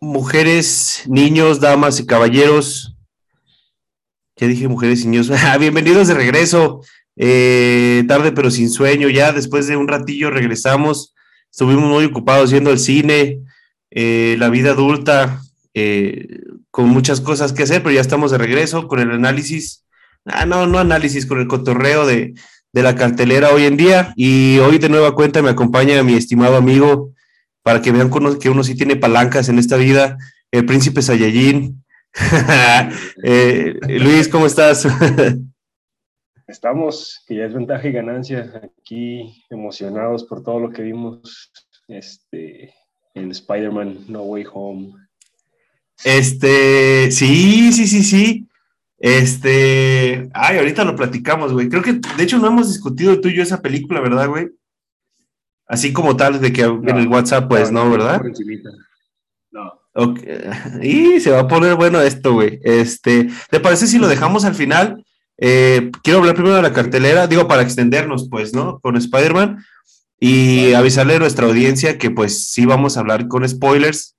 mujeres, niños, damas y caballeros. Ya dije mujeres y niños. Ah, bienvenidos de regreso. Eh, tarde pero sin sueño. Ya después de un ratillo regresamos. Estuvimos muy ocupados viendo el cine, eh, la vida adulta, eh, con muchas cosas que hacer, pero ya estamos de regreso con el análisis. Ah, no, no análisis, con el cotorreo de, de la cartelera hoy en día. Y hoy de nueva cuenta me acompaña mi estimado amigo para que vean que uno, sí tiene palancas en esta vida, el príncipe Saiyajin. Eh, Luis, ¿cómo estás? Estamos, que ya es ventaja y ganancia, aquí emocionados por todo lo que vimos este, en Spider-Man No Way Home. Este, sí, sí, sí, sí. Este, ay, ahorita lo platicamos, güey. Creo que, de hecho, no hemos discutido tú y yo esa película, ¿verdad, güey? Así como tal, de que en el WhatsApp, pues, ¿no? ¿Verdad? No. Y se va a poner bueno esto, güey. Este, ¿te parece si lo dejamos al final? Eh, quiero hablar primero de la cartelera, digo, para extendernos, pues, ¿no? Con Spider-Man y avisarle a nuestra audiencia que, pues, sí vamos a hablar con spoilers.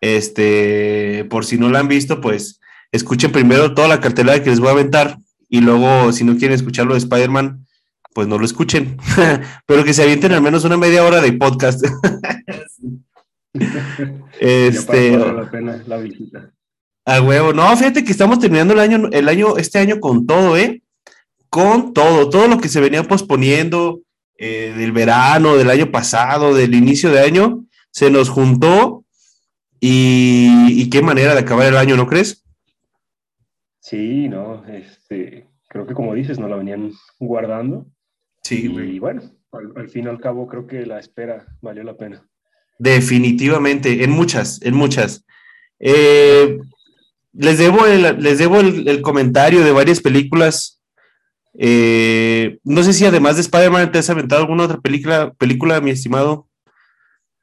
Este, por si no la han visto, pues, escuchen primero toda la cartelera que les voy a aventar y luego, si no quieren escucharlo de Spider-Man, pues no lo escuchen, pero que se avienten al menos una media hora de podcast. este, la pena la visita. A huevo, no, fíjate que estamos terminando el año, el año, este año con todo, ¿eh? Con todo, todo lo que se venía posponiendo eh, del verano, del año pasado, del inicio de año, se nos juntó y, y qué manera de acabar el año, ¿no crees? Sí, no, este, creo que como dices, no la venían guardando Sí, Y bueno, al, fin y al cabo creo que la espera valió la pena. Definitivamente, en muchas, en muchas. Eh, les debo, el, les debo el, comentario de varias películas. Eh, no sé si además de Spider-Man te has aventado alguna otra película, película, mi estimado.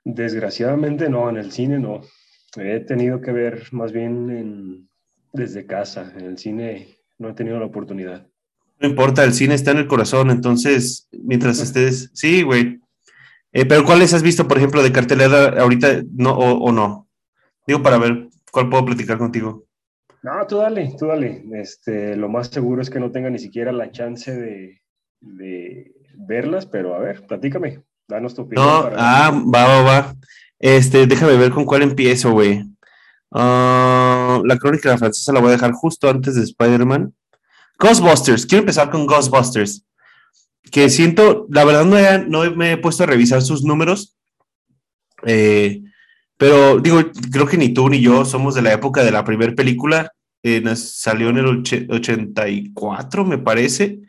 Desgraciadamente no, en el cine no. He tenido que ver más bien desde casa. En el cine no he tenido la oportunidad. No importa, el cine está en el corazón, entonces, mientras estés, sí, güey. Eh, pero ¿cuáles has visto, por ejemplo, de cartelera ahorita no, o, no? Digo, para ver cuál puedo platicar contigo. No, tú dale, tú dale. Este, lo más seguro es que no tenga ni siquiera la chance de, verlas, pero a ver, platícame, danos tu opinión. No, ah, va, va, va. Este, déjame ver con cuál empiezo, güey. Ah, la crónica de francesa la voy a dejar justo antes de Spider-Man. Ghostbusters, quiero empezar con Ghostbusters, que siento, la verdad no, no me he puesto a revisar sus números, eh, pero digo, creo que ni tú ni yo somos de la época de la primera película, eh, salió en el 84, me parece.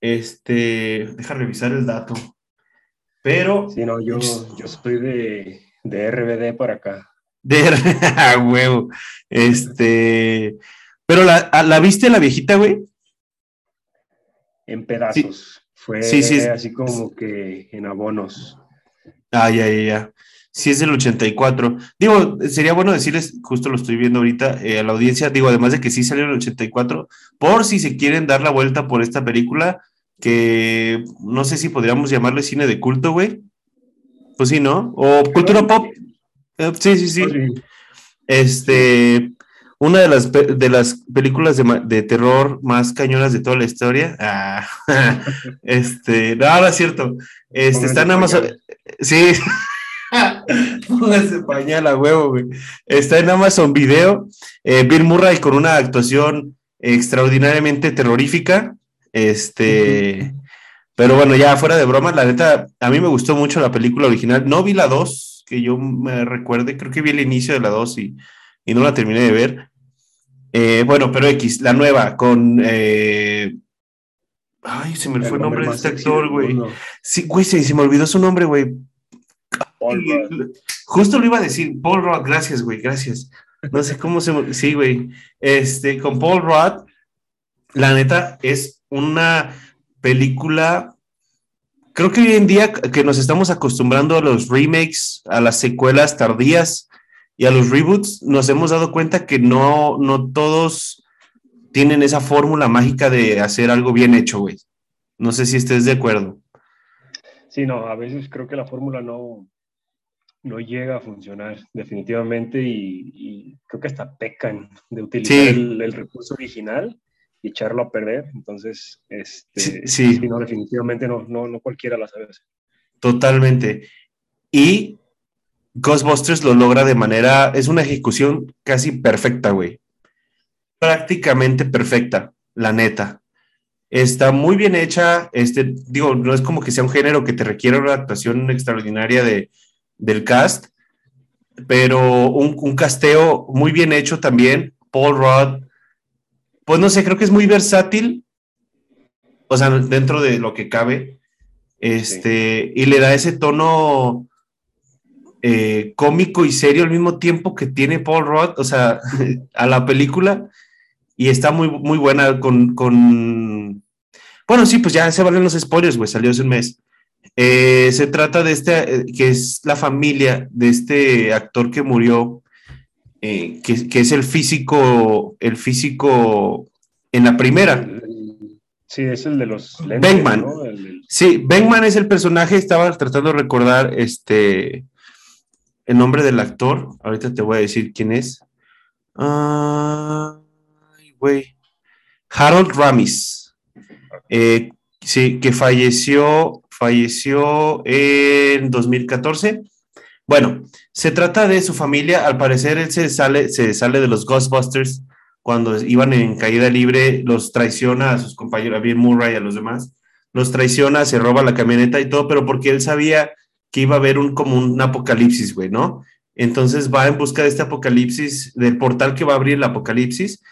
Este, deja revisar el dato. Pero. Sí, no, yo, yo soy de, de RBD para acá. De RBD, huevo. Este. Pero la, la viste la viejita, güey en pedazos. Fue así como que en abonos. Ah, ya, ya, ya. Sí, es del 84. Digo, sería bueno decirles, justo lo estoy viendo ahorita eh, a la audiencia, digo, además de que sí salió en el 84, por si se quieren dar la vuelta por esta película, que no sé si podríamos llamarle cine de culto, güey. Pues sí, ¿no? O cultura pop. Eh, sí, sí, sí. Este, una de las, de las películas de, terror más cañonas de toda la historia. Ah, este, no, no es cierto. Este, está en Amazon. Sí. Póngase pañal a huevo, güey. Está en Amazon Video. Eh, Bill Murray con una actuación extraordinariamente terrorífica. Este. Pero bueno, ya fuera de broma, la neta, a mí me gustó mucho la película original. No vi la 2, que yo me recuerde, creo que vi el inicio de la 2 y y no la terminé de ver. Eh, bueno, pero X, la nueva, con. Eh, ay, se me fue el nombre de este actor, güey. Sí, güey, se, me olvidó su nombre, güey. Justo lo iba a decir, Paul Rudd, gracias, güey, gracias. No sé cómo se. Sí, güey. Este, con Paul Rudd, la neta, es una película. Creo que hoy en día que nos estamos acostumbrando a los remakes, a las secuelas tardías, y a los reboots nos hemos dado cuenta que no, no todos tienen esa fórmula mágica de hacer algo bien hecho, güey. No sé si estés de acuerdo. Sí, no, a veces creo que la fórmula no, no llega a funcionar definitivamente y, creo que hasta pecan de utilizar el, recurso original y echarlo a perder. Entonces, este, sí, no, definitivamente no, no, no cualquiera la sabe Totalmente. Y Ghostbusters lo logra de manera, es una ejecución casi perfecta, güey. Prácticamente perfecta, la neta. Está muy bien hecha, este, digo, no es como que sea un género que te requiere una actuación extraordinaria de, del cast, pero un, un casteo muy bien hecho también. Paul Rudd, pues no sé, creo que es muy versátil, o sea, dentro de lo que cabe, este, y le da ese tono eh, cómico y serio al mismo tiempo que tiene Paul Rudd, o sea, a la película, y está muy, muy buena con, con... Bueno, sí, pues ya se valen los spoilers, güey, salió hace un mes. Eh, se trata de este, eh, que es la familia de este actor que murió, que, que, es el físico, el físico en la primera. Sí, es el de los lentes, Sí, es el personaje, estaba tratando de recordar este el nombre del actor, ahorita te voy a decir quién es. Harold Ramis. Eh, sí, que falleció, falleció en 2014. Bueno, se trata de su familia. Al parecer, él se sale, se sale de los Ghostbusters cuando iban en caída libre, los traiciona a sus compañeros, a Bill Murray y a los demás. Los traiciona, se roba la camioneta y todo, pero porque él sabía que iba a haber un como un apocalipsis, güey, ¿no? Entonces va en busca de este apocalipsis, del portal que va a abrir el apocalipsis,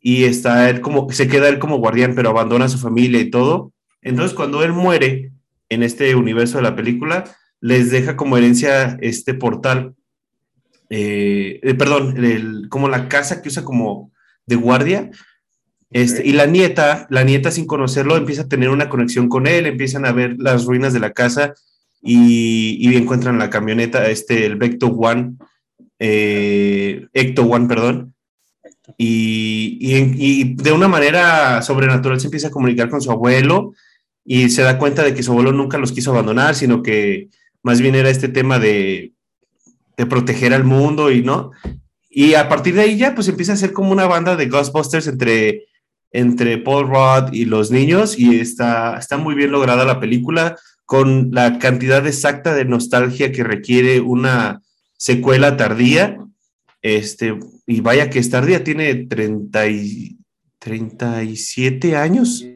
y está él como, se queda él como guardián, pero abandona a su familia y todo. Entonces, cuando él muere en este universo de la película, les deja como herencia este portal, eh, eh, perdón, el, como la casa que usa como de guardia. Este, Y la nieta, la nieta sin conocerlo, empieza a tener una conexión con él, empiezan a ver las ruinas de la casa y, encuentran la camioneta, este, el Vecto One, eh, Ecto One, perdón, y, y, de una manera sobrenatural se empieza a comunicar con su abuelo y se da cuenta de que su abuelo nunca los quiso abandonar, sino que más bien era este tema de, de proteger al mundo y no. Y a partir de ahí ya pues empieza a ser como una banda de Ghostbusters entre, entre Paul Rudd y los niños y está, está muy bien lograda la película con la cantidad exacta de nostalgia que requiere una secuela tardía. Este, y vaya que es tardía, tiene 30 y, 37 años.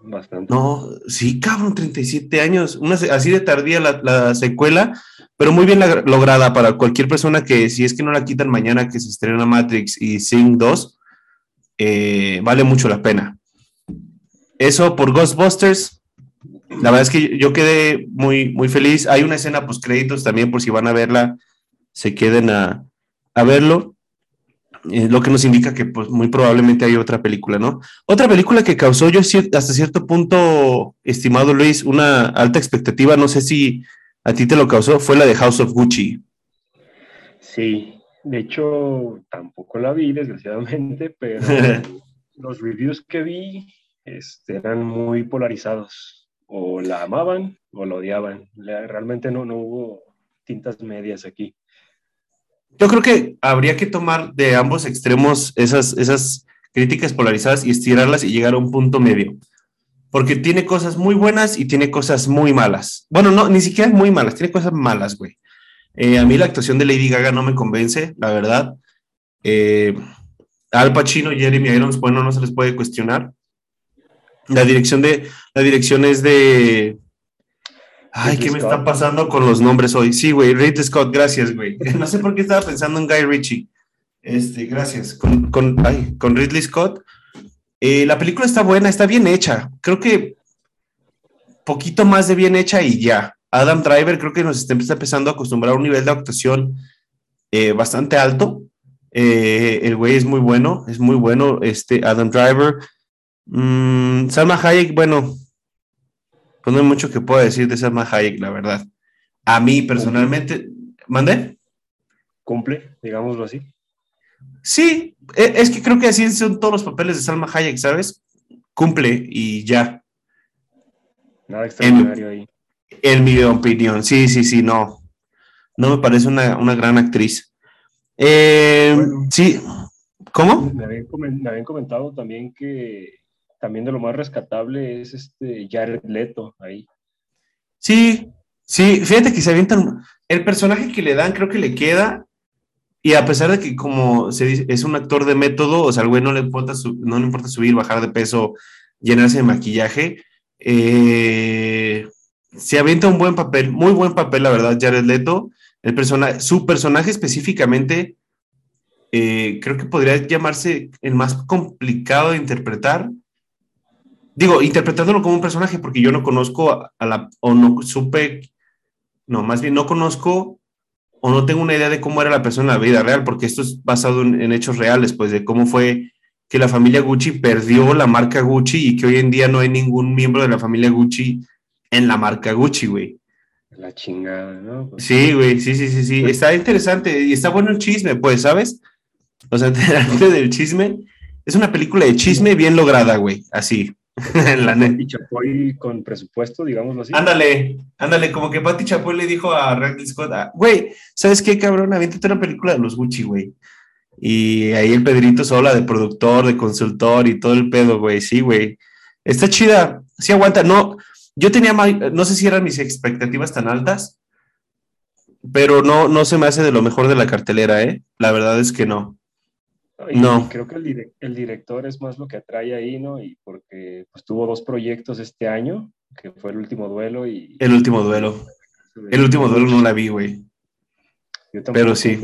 Bastante. No, sí, cabrón, 37 años. Una, así de tardía la, secuela, pero muy bien lograda para cualquier persona que, si es que no la quitan mañana que se estrena Matrix y Sing 2, eh, vale mucho la pena. Eso por Ghostbusters. La verdad es que yo quedé muy, muy feliz. Hay una escena post créditos también, por si van a verla, se queden a, verlo. Eh, lo que nos indica que pues, muy probablemente hay otra película, ¿no? Otra película que causó yo hasta cierto punto, estimado Luis, una alta expectativa, no sé si a ti te lo causó, fue la de House of Gucci. Sí, de hecho tampoco la vi, desgraciadamente, pero los reviews que vi este, eran muy polarizados o la amaban o la odiaban. Realmente no, no hubo tintas medias aquí. Yo creo que habría que tomar de ambos extremos esas, esas críticas polarizadas y estirarlas y llegar a un punto medio. Porque tiene cosas muy buenas y tiene cosas muy malas. Bueno, no, ni siquiera muy malas, tiene cosas malas, güey. Eh, a mí la actuación de Lady Gaga no me convence, la verdad. Eh, Al Pacino y Jeremy Irons, bueno, no se les puede cuestionar. La dirección de, la dirección es de. Ay, ¿qué me está pasando con los nombres hoy? Sí, güey, Ridley Scott, gracias, güey. No sé por qué estaba pensando en Guy Ritchie. Este, gracias. Con, con, con Ridley Scott. Eh, la película está buena, está bien hecha. Creo que poquito más de bien hecha y ya. Adam Driver creo que nos está empezando a acostumbrar a un nivel de actuación eh, bastante alto. Eh, el güey es muy bueno, es muy bueno. Este Adam Driver. Mm, Salma Hayek, bueno, pues no hay mucho que pueda decir de Salma Hayek, la verdad. A mí personalmente, ¿mandé? Cumple, digámoslo así. Sí, e, es que creo que así son todos los papeles de Salma Hayek, ¿sabes? Cumple y ya. Nada extraordinario ahí. En mi opinión, sí, sí, sí, no. no me parece una, gran actriz. Eh, sí, ¿cómo? Me habían, comentado también que también de lo más rescatable es este Jared Leto ahí. Sí, sí, fíjate que se avientan, el personaje que le dan creo que le queda, y a pesar de que como se dice, es un actor de método, o sea, al güey no le importa, no le importa subir, bajar de peso, llenarse de maquillaje, eh, se avienta un buen papel, muy buen papel, la verdad, Jared Leto. El personaje, su personaje específicamente, eh, creo que podría llamarse el más complicado de interpretar. Digo, interpretándolo como un personaje, porque yo no conozco a, la, o no supe, no, más bien no conozco o no tengo una idea de cómo era la persona en la vida real, porque esto es basado en, en hechos reales, pues de cómo fue que la familia Gucci perdió la marca Gucci y que hoy en día no hay ningún miembro de la familia Gucci en la marca Gucci, güey. La chingada, ¿no? Pues sí, güey, sí, sí, sí, sí. Pues está interesante y está bueno el chisme, pues, ¿sabes? O sea, enterarte del chisme. Es una película de chisme bien lograda, güey, así. la Pati Chapoy con presupuesto, digámoslo así. Ándale, ándale, como que Pati Chapoy le dijo a Ridley Scott, ah, güey, ¿sabes qué, cabrón? Aviéntate una película de los Gucci, güey. Y ahí el Pedrito habla de productor, de consultor y todo el pedo, güey. Sí, güey. Está chida. Sí aguanta. No, yo tenía, no sé si eran mis expectativas tan altas, pero no, no se me hace de lo mejor de la cartelera, ¿eh? La verdad es que no. No. Creo que el, director es más lo que atrae ahí, ¿no? Y porque pues, tuvo dos proyectos este año, que fue el último duelo y... El último duelo. El último duelo no la vi, güey. Pero sí.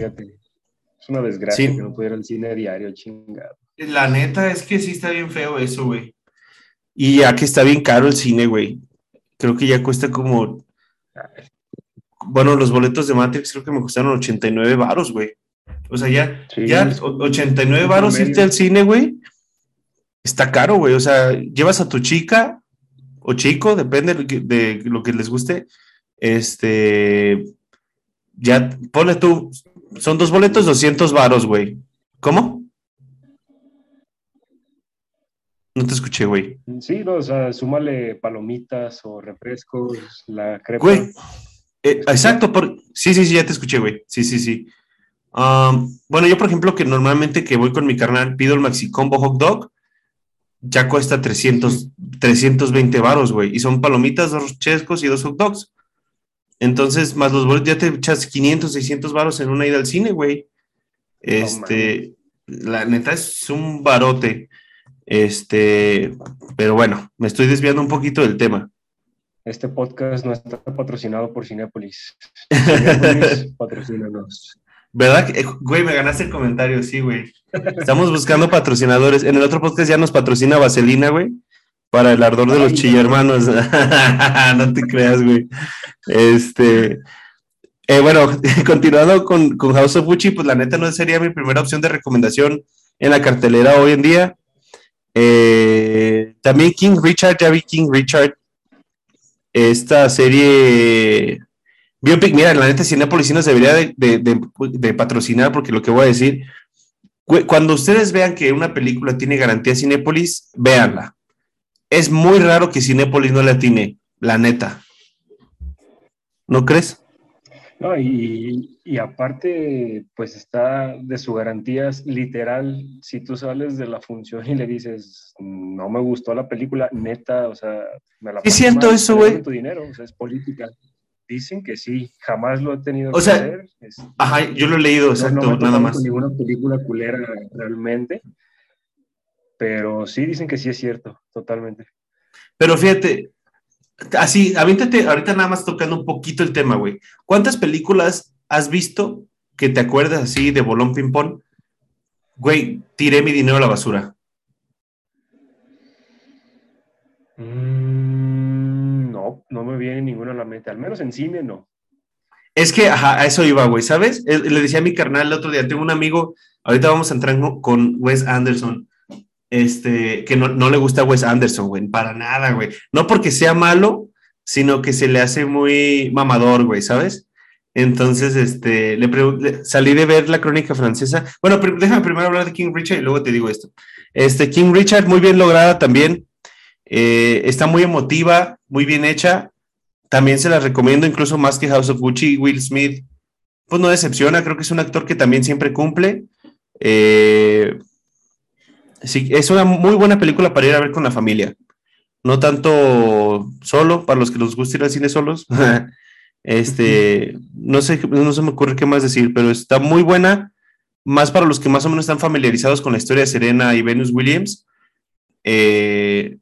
Es una desgracia que no pudiera el cine diario, chingado. La neta es que sí está bien feo eso, güey. Y ya que está bien caro el cine, güey. Creo que ya cuesta como. Bueno, los boletos de Matrix creo que me costaron 89 varos, güey. O sea, ya, ya 89 varos irte al cine, güey. Está caro, güey. O sea, llevas a tu chica o chico, depende de lo que les guste. Este. Ya, ponle tú son dos boletos, 200 varos, güey. ¿Cómo? No te escuché, güey. Sí, o sea, súmale palomitas o refrescos, la crepa. Güey, eh, exacto, por... sí, sí, sí, ya te escuché, güey. Sí, sí, sí. Bueno, yo, por ejemplo, que normalmente que voy con mi carnal, pido el Maxi Combo Hot Dog, ya cuesta 300, 320 varos, güey. Y son palomitas, dos chescos y dos hot dogs. Entonces, más los boletos, ya te echas 500, 600 varos en una ida al cine, güey. Este, la neta es un barote. Este, pero bueno, me estoy desviando un poquito del tema. Este podcast no está patrocinado por Cinepolis. Cinepolis, patrocínanos. ¿Verdad? Güey, me ganaste el comentario, sí, güey. Estamos buscando patrocinadores. En el otro podcast ya nos patrocina Vaselina, güey para el ardor de los chillermanos. no te creas, güey. Este, eh, bueno, continuando con, con, House of Gucci, pues la neta no sería mi primera opción de recomendación en la cartelera hoy en día. Eh, también King Richard, ya vi King Richard. Esta serie Biopic, mira, la neta Cinepolis nos debería de, de, patrocinar porque lo que voy a decir, cuando ustedes vean que una película tiene garantía Cinepolis, véanla es muy raro que Cinépolis no le atine, la neta. ¿No crees? No, y, aparte, pues está de su garantías literal. Si tú sales de la función y le dices, no me gustó la película, neta, o sea, me la. Es cierto eso, güey. Tu dinero, o sea, es política. Dicen que sí, jamás lo he tenido o sea, Ajá, yo lo he leído, exacto, nada más. Ninguna película culera realmente. Pero sí dicen que sí es cierto, totalmente. Pero fíjate, así, aviéntate ahorita nada más tocando un poquito el tema, güey. ¿Cuántas películas has visto que te acuerdas así de bolón ping-pong? Güey, tiré mi dinero a la basura. Mm, no, no me viene ninguna a la mente, al menos en cine no. Es que, a eso iba, güey, ¿sabes? Le decía a mi carnal el otro día, tengo un amigo, ahorita vamos a entrar con Wes Anderson este, que no, le gusta Wes Anderson, güey, para nada, güey. No porque sea malo, sino que se le hace muy mamador, güey, ¿sabes? Entonces, este, le, salí de ver la crónica francesa. Bueno, déjame primero hablar de King Richard y luego te digo esto. Este, King Richard, muy bien lograda también. Eh, está muy emotiva, muy bien hecha. También se la recomiendo, incluso más que House of Gucci, Will Smith. pues no decepciona, creo que es un actor que también siempre cumple. Eh, sí, es una muy buena película para ir a ver con la familia. No tanto solo, para los que nos gusta ir al cine solos. este, no sé, no se me ocurre qué más decir, pero está muy buena, más para los que más o menos están familiarizados con la historia de Serena y Venus Williams. Eh,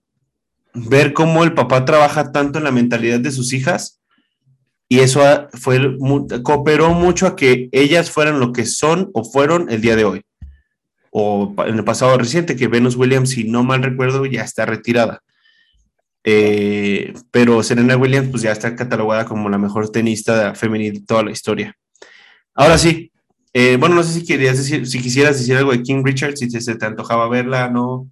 ver cómo el papá trabaja tanto en la mentalidad de sus hijas y eso fue, cooperó mucho a que ellas fueran lo que son o fueron el día de hoy. O en el pasado reciente, que Venus Williams, si no mal recuerdo, ya está retirada. Eh, pero Serena Williams, pues ya está catalogada como la mejor tenista femenina de toda la historia. Ahora sí, eh, bueno, no sé si querías decir, si quisieras decir algo de King Richard, si se te antojaba verla, ¿no?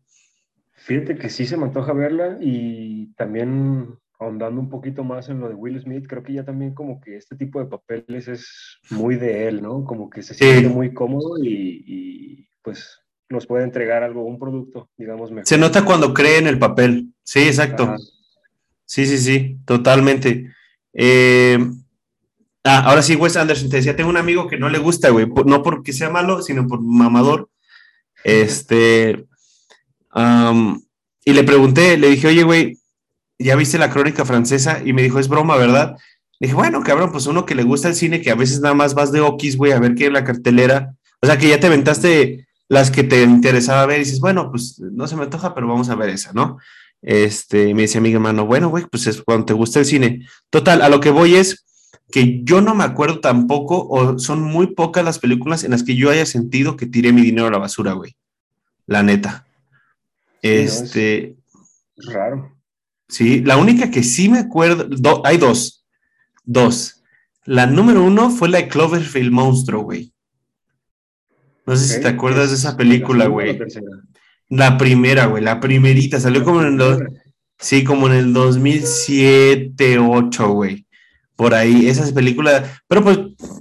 Fíjate que sí se me antoja verla y también ahondando un poquito más en lo de Will Smith, creo que ya también como que este tipo de papeles es muy de él, ¿no? Como que se siente muy cómodo y, pues nos puede entregar algo, un producto, digamos. Mejor. Se nota cuando cree en el papel. Sí, exacto. Sí, sí, sí, totalmente. Eh, ah, ahora sí, Wes Anderson, te decía, tengo un amigo que no le gusta, güey, no porque sea malo, sino por mamador. Este, y le pregunté, le dije, oye, güey, ¿ya viste la crónica francesa? Y me dijo, es broma, ¿verdad? Le dije, bueno, cabrón, pues uno que le gusta el cine, que a veces nada más vas de okis, güey, a ver qué es la cartelera. O sea, que ya te aventaste las que te interesaba ver y dices, bueno, pues no se me antoja, pero vamos a ver esa, ¿no? Este, me dice mi hermano, bueno, güey, pues es cuando te gusta el cine. Total, a lo que voy es que yo no me acuerdo tampoco, o son muy pocas las películas en las que yo haya sentido que tiré mi dinero a la basura, güey. La neta. Este. raro. Sí, la única que sí me acuerdo, hay dos. Dos. La número uno fue la de Cloverfield Monstruo, güey. No sé si te acuerdas de esa película, güey. La, primera, güey, la primerita. Salió como en el. Sí, como en el 2007, 8, güey. Por ahí, esas películas. Pero pues,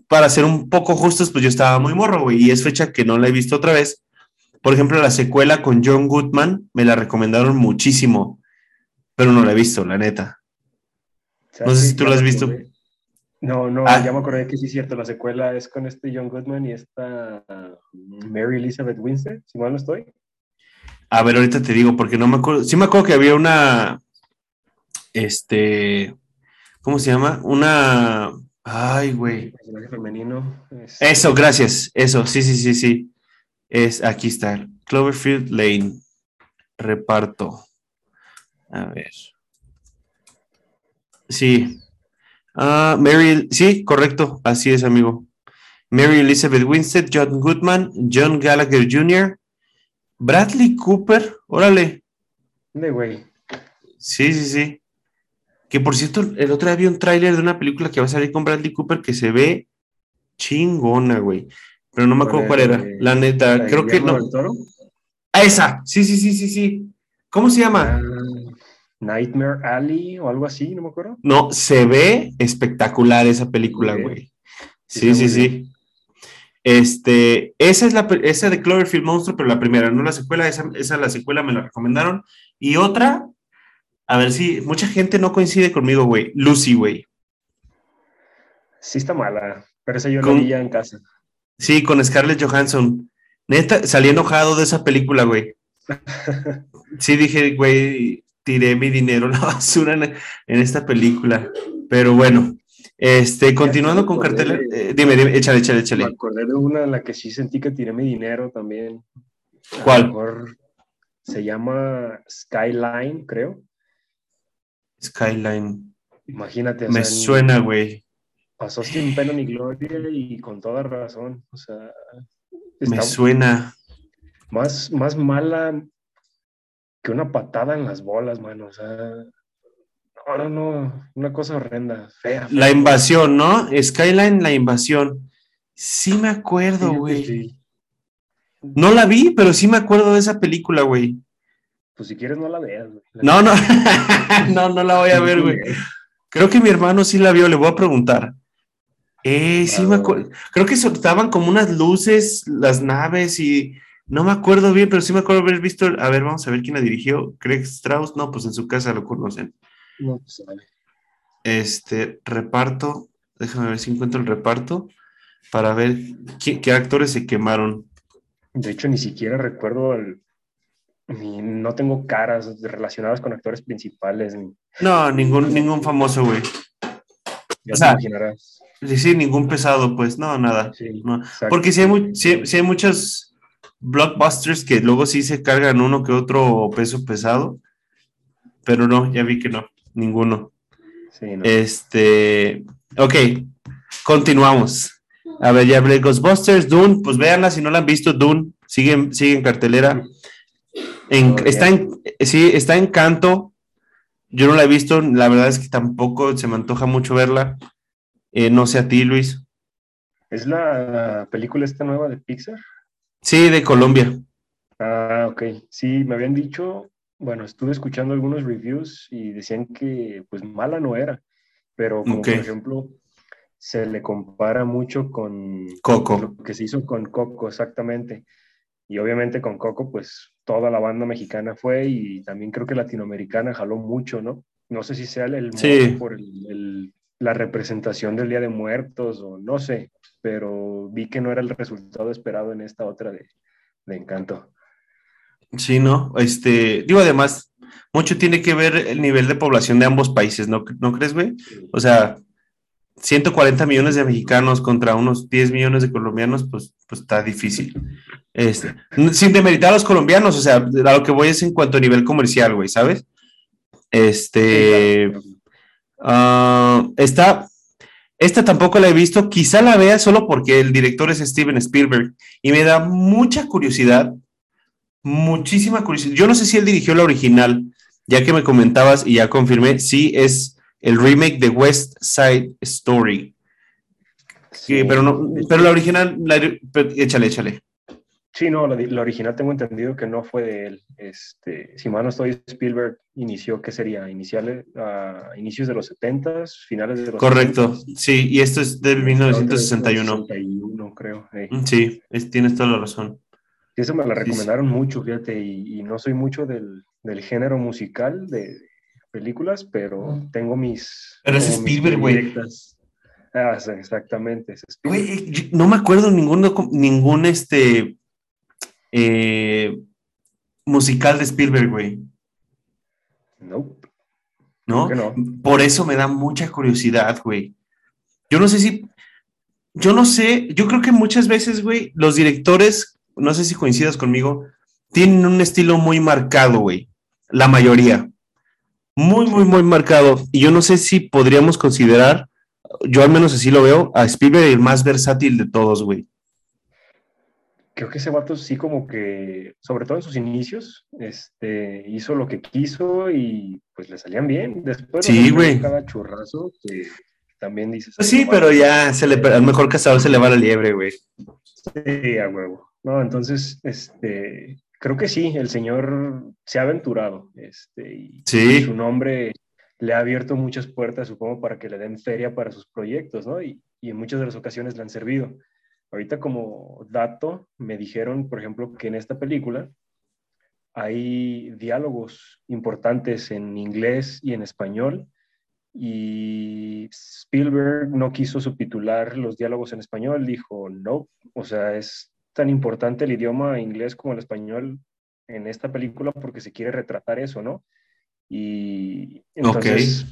para ser un poco justos, pues yo estaba muy morro, güey. Y es fecha que no la he visto otra vez. Por ejemplo, la secuela con John Goodman me la recomendaron muchísimo, pero no la he visto, la neta. No sé si tú la has visto. No, no, ah. ya me acordé que sí es cierto, la secuela es con este John Goodman y esta Mary Elizabeth Winstead, si mal no estoy. A ver, ahorita te digo, porque no me acuerdo. Sí me acuerdo que había una, este, ¿cómo se llama? Una, ay, güey. Personaje femenino. Eso, gracias, eso, sí, sí, sí, sí es, aquí está, Cloverfield Lane, reparto. A ver. Sí. Ah, Mary, sí, correcto, así es, amigo. Mary Elizabeth Winstead, John Goodman, John Gallagher Jr., Bradley Cooper, órale. De güey. Sí, sí, sí. Que por cierto, el otro día vi un tráiler de una película que va a salir con Bradley Cooper que se ve chingona, güey pero no me acuerdo cuál era. La neta, creo que no. Ah, esa, sí, sí, sí, sí, sí. ¿Cómo se llama? Ah, Nightmare Alley o algo así, no me acuerdo. No, se ve espectacular esa película, güey. Sí, sí, sí. Este, esa es la esa de Cloverfield Monster, pero la primera, no la secuela, esa, esa la secuela me la recomendaron. Y otra, a ver si mucha gente no coincide conmigo, güey. Lucy, güey. Sí está mala, pero esa yo la vi ya en casa. Sí, con Scarlett Johansson. Neta, salí enojado de esa película, güey. Sí, dije, güey, tiré mi dinero a la basura en, esta película. Pero bueno, este, continuando con carteles, eh, dime, dime, échale, échale, échale. Me acordé de una en la que sí sentí que tiré mi dinero también. ¿Cuál? se llama Skyline, creo. Skyline. Imagínate. Me suena, güey pasó sin pena ni gloria y con toda razón. O sea, me suena. Más, más mala que una patada en las bolas, mano. O sea, no, no, no, una cosa horrenda, fea. La invasión, ¿no? Skyline, la invasión. Sí me acuerdo, güey. No la vi, pero sí me acuerdo de esa película, güey. Pues si quieres no la veas, güey. no, no, no, no la voy a ver, güey. Creo que mi hermano sí la vio, le voy a preguntar. Eh, sí, me acuerdo. Creo que soltaban como unas luces las naves y no me acuerdo bien, pero sí me acuerdo haber visto. A ver, vamos a ver quién la dirigió. Craig Strauss, no, pues en su casa lo conocen. No, pues Este, reparto. Déjame ver si encuentro el reparto. para ver qué, actores se quemaron. De hecho, ni siquiera recuerdo el, no tengo caras relacionadas con actores principales. No, ningún, ningún famoso, güey. Ya te imaginarás. Sí, sí, ningún pesado, pues, no, nada. Porque si hay, hay muchos blockbusters que luego sí se cargan uno que otro peso pesado, pero no, ya vi que no, ninguno. Sí, no. Este, ok, continuamos. A ver, ya hablé Ghostbusters, Dune, pues véanla si no la han visto, Dune, sigue, sigue en cartelera. está en, sí, está en canto. Yo no la he visto, la verdad es que tampoco se me antoja mucho verla. Eh, no sé a ti, Luis. ¿Es la película esta nueva de Pixar? Sí, de Colombia. Ah, ok. Sí, me habían dicho, bueno, estuve escuchando algunos reviews y decían que pues mala no era, pero como por ejemplo se le compara mucho con Coco. Lo que se hizo con Coco, exactamente. Y obviamente con Coco, pues toda la banda mexicana fue y también creo que latinoamericana jaló mucho, ¿no? No sé si sea el, por la representación del Día de Muertos o no sé, pero vi que no era el resultado esperado en esta otra de, de Encanto. Sí, ¿no? Este, digo, además, mucho tiene que ver el nivel de población de ambos países, ¿no, ¿No crees, güey? O sea, 140 millones de mexicanos contra unos 10 millones de colombianos, pues, pues está difícil. Este, sin demeritar a los colombianos, o sea, a lo que voy es en cuanto a nivel comercial, güey, ¿sabes? Este. Ah, está. Esta tampoco la he visto, quizá la vea solo porque el director es Steven Spielberg y me da mucha curiosidad, muchísima curiosidad. Yo no sé si él dirigió la original, ya que me comentabas y ya confirmé, sí es el remake de West Side Story. Sí, pero no, pero la original, échale, échale. Sí, no, la, original tengo entendido que no fue de él. Este, si mal no estoy, Spielberg inició, ¿qué sería? Iniciales, inicios de los 70 finales de los Correcto, sí, y esto es de 1961. 61, creo. Sí, tienes toda la razón. Eso me la recomendaron mucho, fíjate, y, no soy mucho del, del género musical, de, películas, pero tengo mis... Pero es Spielberg, güey. Ah, exactamente. Güey, no me acuerdo ningún, ningún este, eh, musical de Spielberg, güey. Nope. ¿No? ¿No? Por eso me da mucha curiosidad, güey. Yo no sé si, yo no sé, yo creo que muchas veces, güey, los directores, no sé si coincidas conmigo, tienen un estilo muy marcado, güey. La mayoría muy, muy, muy marcado. Y yo no sé si podríamos considerar, yo al menos así lo veo, a Spielberg el más versátil de todos, güey. Creo que ese vato sí como que, sobre todo en sus inicios, este, hizo lo que quiso y pues le salían bien. Después sí, güey. cada churrazo que también dices. Pues sí, pero ya se le, al mejor cazador se le va la liebre, güey. Sí, a huevo. No, entonces, este, creo que sí, el señor se ha aventurado este, y, su nombre le ha abierto muchas puertas, supongo, para que le den feria para sus proyectos, ¿no? Y, en muchas de las ocasiones le han servido. Ahorita como dato, me dijeron, por ejemplo, que en esta película hay diálogos importantes en inglés y en español y Spielberg no quiso subtitular los diálogos en español, dijo no, o sea, es tan importante el idioma inglés como el español en esta película porque se quiere retratar eso, ¿no? Y entonces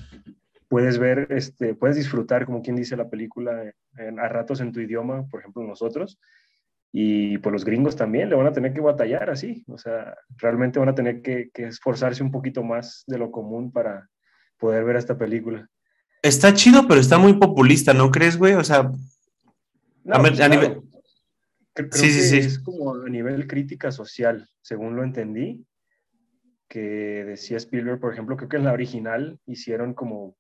puedes ver, este, puedes disfrutar, como quien dice la película, a ratos en tu idioma, por ejemplo nosotros, y pues los gringos también le van a tener que batallar así, o sea, realmente van a tener que, esforzarse un poquito más de lo común para poder ver esta película. Está chido, pero está muy populista, ¿no crees, güey? O sea, a, pues nivel, Creo, sí, que sí, es como a nivel crítica social, según lo entendí, que decía Spielberg, por ejemplo, creo que en la original hicieron como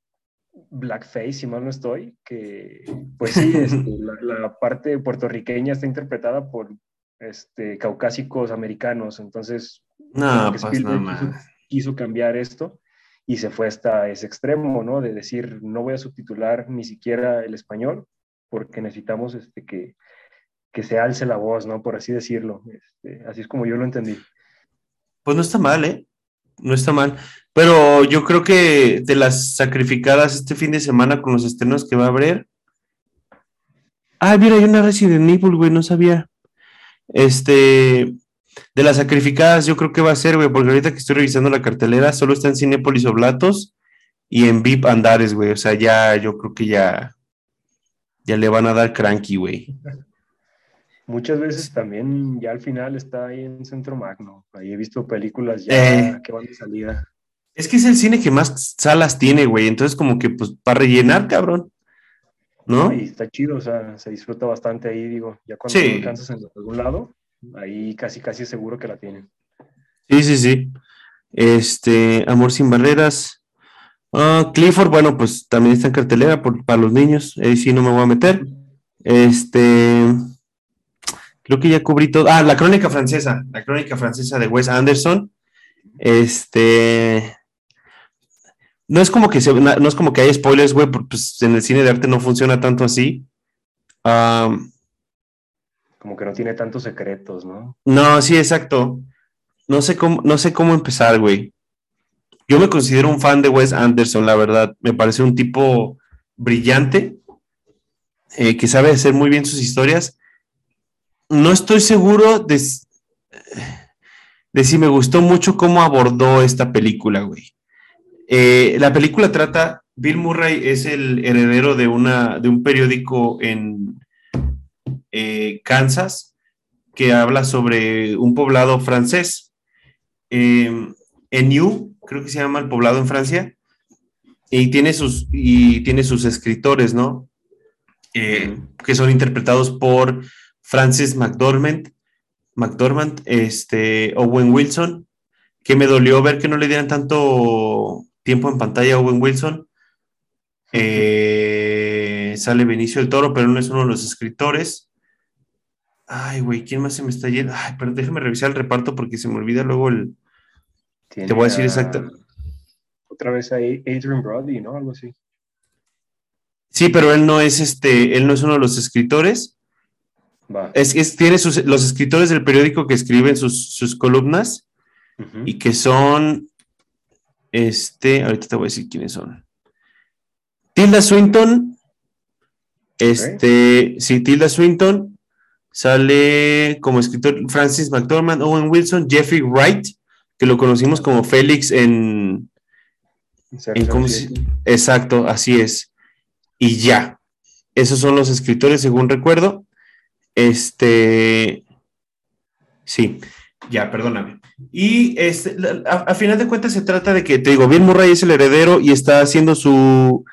blackface, si mal no estoy, que pues sí, este, la, parte puertorriqueña está interpretada por este, caucásicos americanos, entonces no, pues Spielberg quiso, cambiar esto y se fue hasta ese extremo, ¿no? De decir, no voy a subtitular ni siquiera el español, porque necesitamos este, que que se alce la voz, ¿no? Por así decirlo. Este, así es como yo lo entendí. Pues no está mal, ¿eh? No está mal. Pero yo creo que de las sacrificadas este fin de semana con los estrenos que va a haber, Ah, mira, hay una Resident Evil, güey, no sabía. Este, de las sacrificadas, yo creo que va a ser, güey, porque ahorita que estoy revisando la cartelera, solo está en Cinépolis Oblatos y en VIP Andares, güey. O sea, ya, yo creo que ya, ya le van a dar cranky, güey. Muchas veces también ya al final está ahí en Centro Magno. Ahí he visto películas ya eh. que van de salida. Es que es el cine que más salas tiene, güey. Entonces, como que, pues, para rellenar, cabrón. ¿No? Y está chido, o sea, se disfruta bastante ahí, digo. Ya cuando sí. alcanzas en algún lado, ahí casi, casi seguro que la tienen. Sí, sí, sí. Este, Amor sin barreras. Ah, Clifford, bueno, pues también está en cartelera para los niños. Ahí sí no me voy a meter. Este. Creo que ya cubrí todo. Ah, la crónica francesa. La crónica francesa de Wes Anderson. Este. No es como que no es como que hay spoilers, güey, porque pues, en el cine de arte no funciona tanto así. como que no tiene tantos secretos, ¿no? No, sí, exacto. No sé cómo, no sé cómo empezar, güey. Yo me considero un fan de Wes Anderson, la verdad. Me parece un tipo brillante, eh, que sabe hacer muy bien sus historias. No estoy seguro de, si me gustó mucho cómo abordó esta película, güey. Eh, la película trata, Bill Murray es el heredero de, una, de un periódico en eh, Kansas que habla sobre un poblado francés. Eh, en creo que se llama el poblado en Francia, y tiene sus, y tiene sus escritores, ¿no? Eh, que son interpretados por Francis McDormand, McDormand, este, Owen Wilson, que me dolió ver que no le dieran tanto tiempo en pantalla a Owen Wilson. Eh, sale Benicio del Toro, pero no es uno de los escritores. Ay, güey, ¿quién más se me está yendo? Ay, pero déjame revisar el reparto porque se me olvida luego el. Te voy a decir exacto. Otra vez ahí Adrian Brody, ¿no? Algo así. Sí, pero él no es este, él no es uno de los escritores. Es, tiene los escritores del periódico que escriben sus, columnas y que son este, ahorita te voy a decir quiénes son. Tilda Swinton. Este, sí, Tilda Swinton. Sale como escritor Francis McDormand, Owen Wilson, Jeffrey Wright, que lo conocimos como Félix en. exacto, así es. Y ya. Esos son los escritores, según recuerdo. Este. Sí, ya, perdóname. Y este, a, final de cuentas se trata de que, te digo, Bill Murray es el heredero y está haciendo su,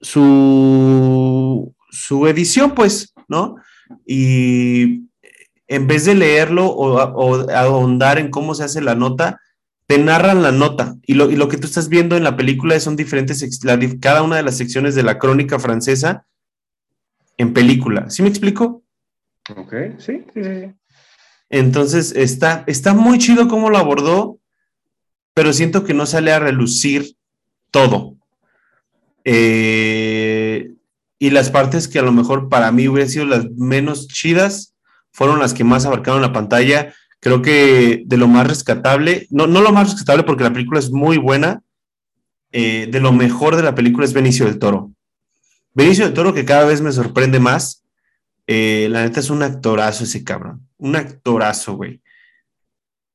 su, su edición, pues, ¿no? Y en vez de leerlo o, ahondar en cómo se hace la nota, te narran la nota. Y lo, y lo que tú estás viendo en la película son diferentes, cada una de las secciones de la crónica francesa en película. ¿Sí me explico? Ok, sí, sí, sí. Entonces, está, está muy chido cómo lo abordó, pero siento que no sale a relucir todo. Eh, y las partes que a lo mejor para mí hubieran sido las menos chidas fueron las que más abarcaron la pantalla. Creo que de lo más rescatable, no, no lo más rescatable porque la película es muy buena, eh, de lo mejor de la película es Benicio del Toro. Benicio del Toro que cada vez me sorprende más. Eh, la neta es un actorazo ese cabrón un actorazo, güey.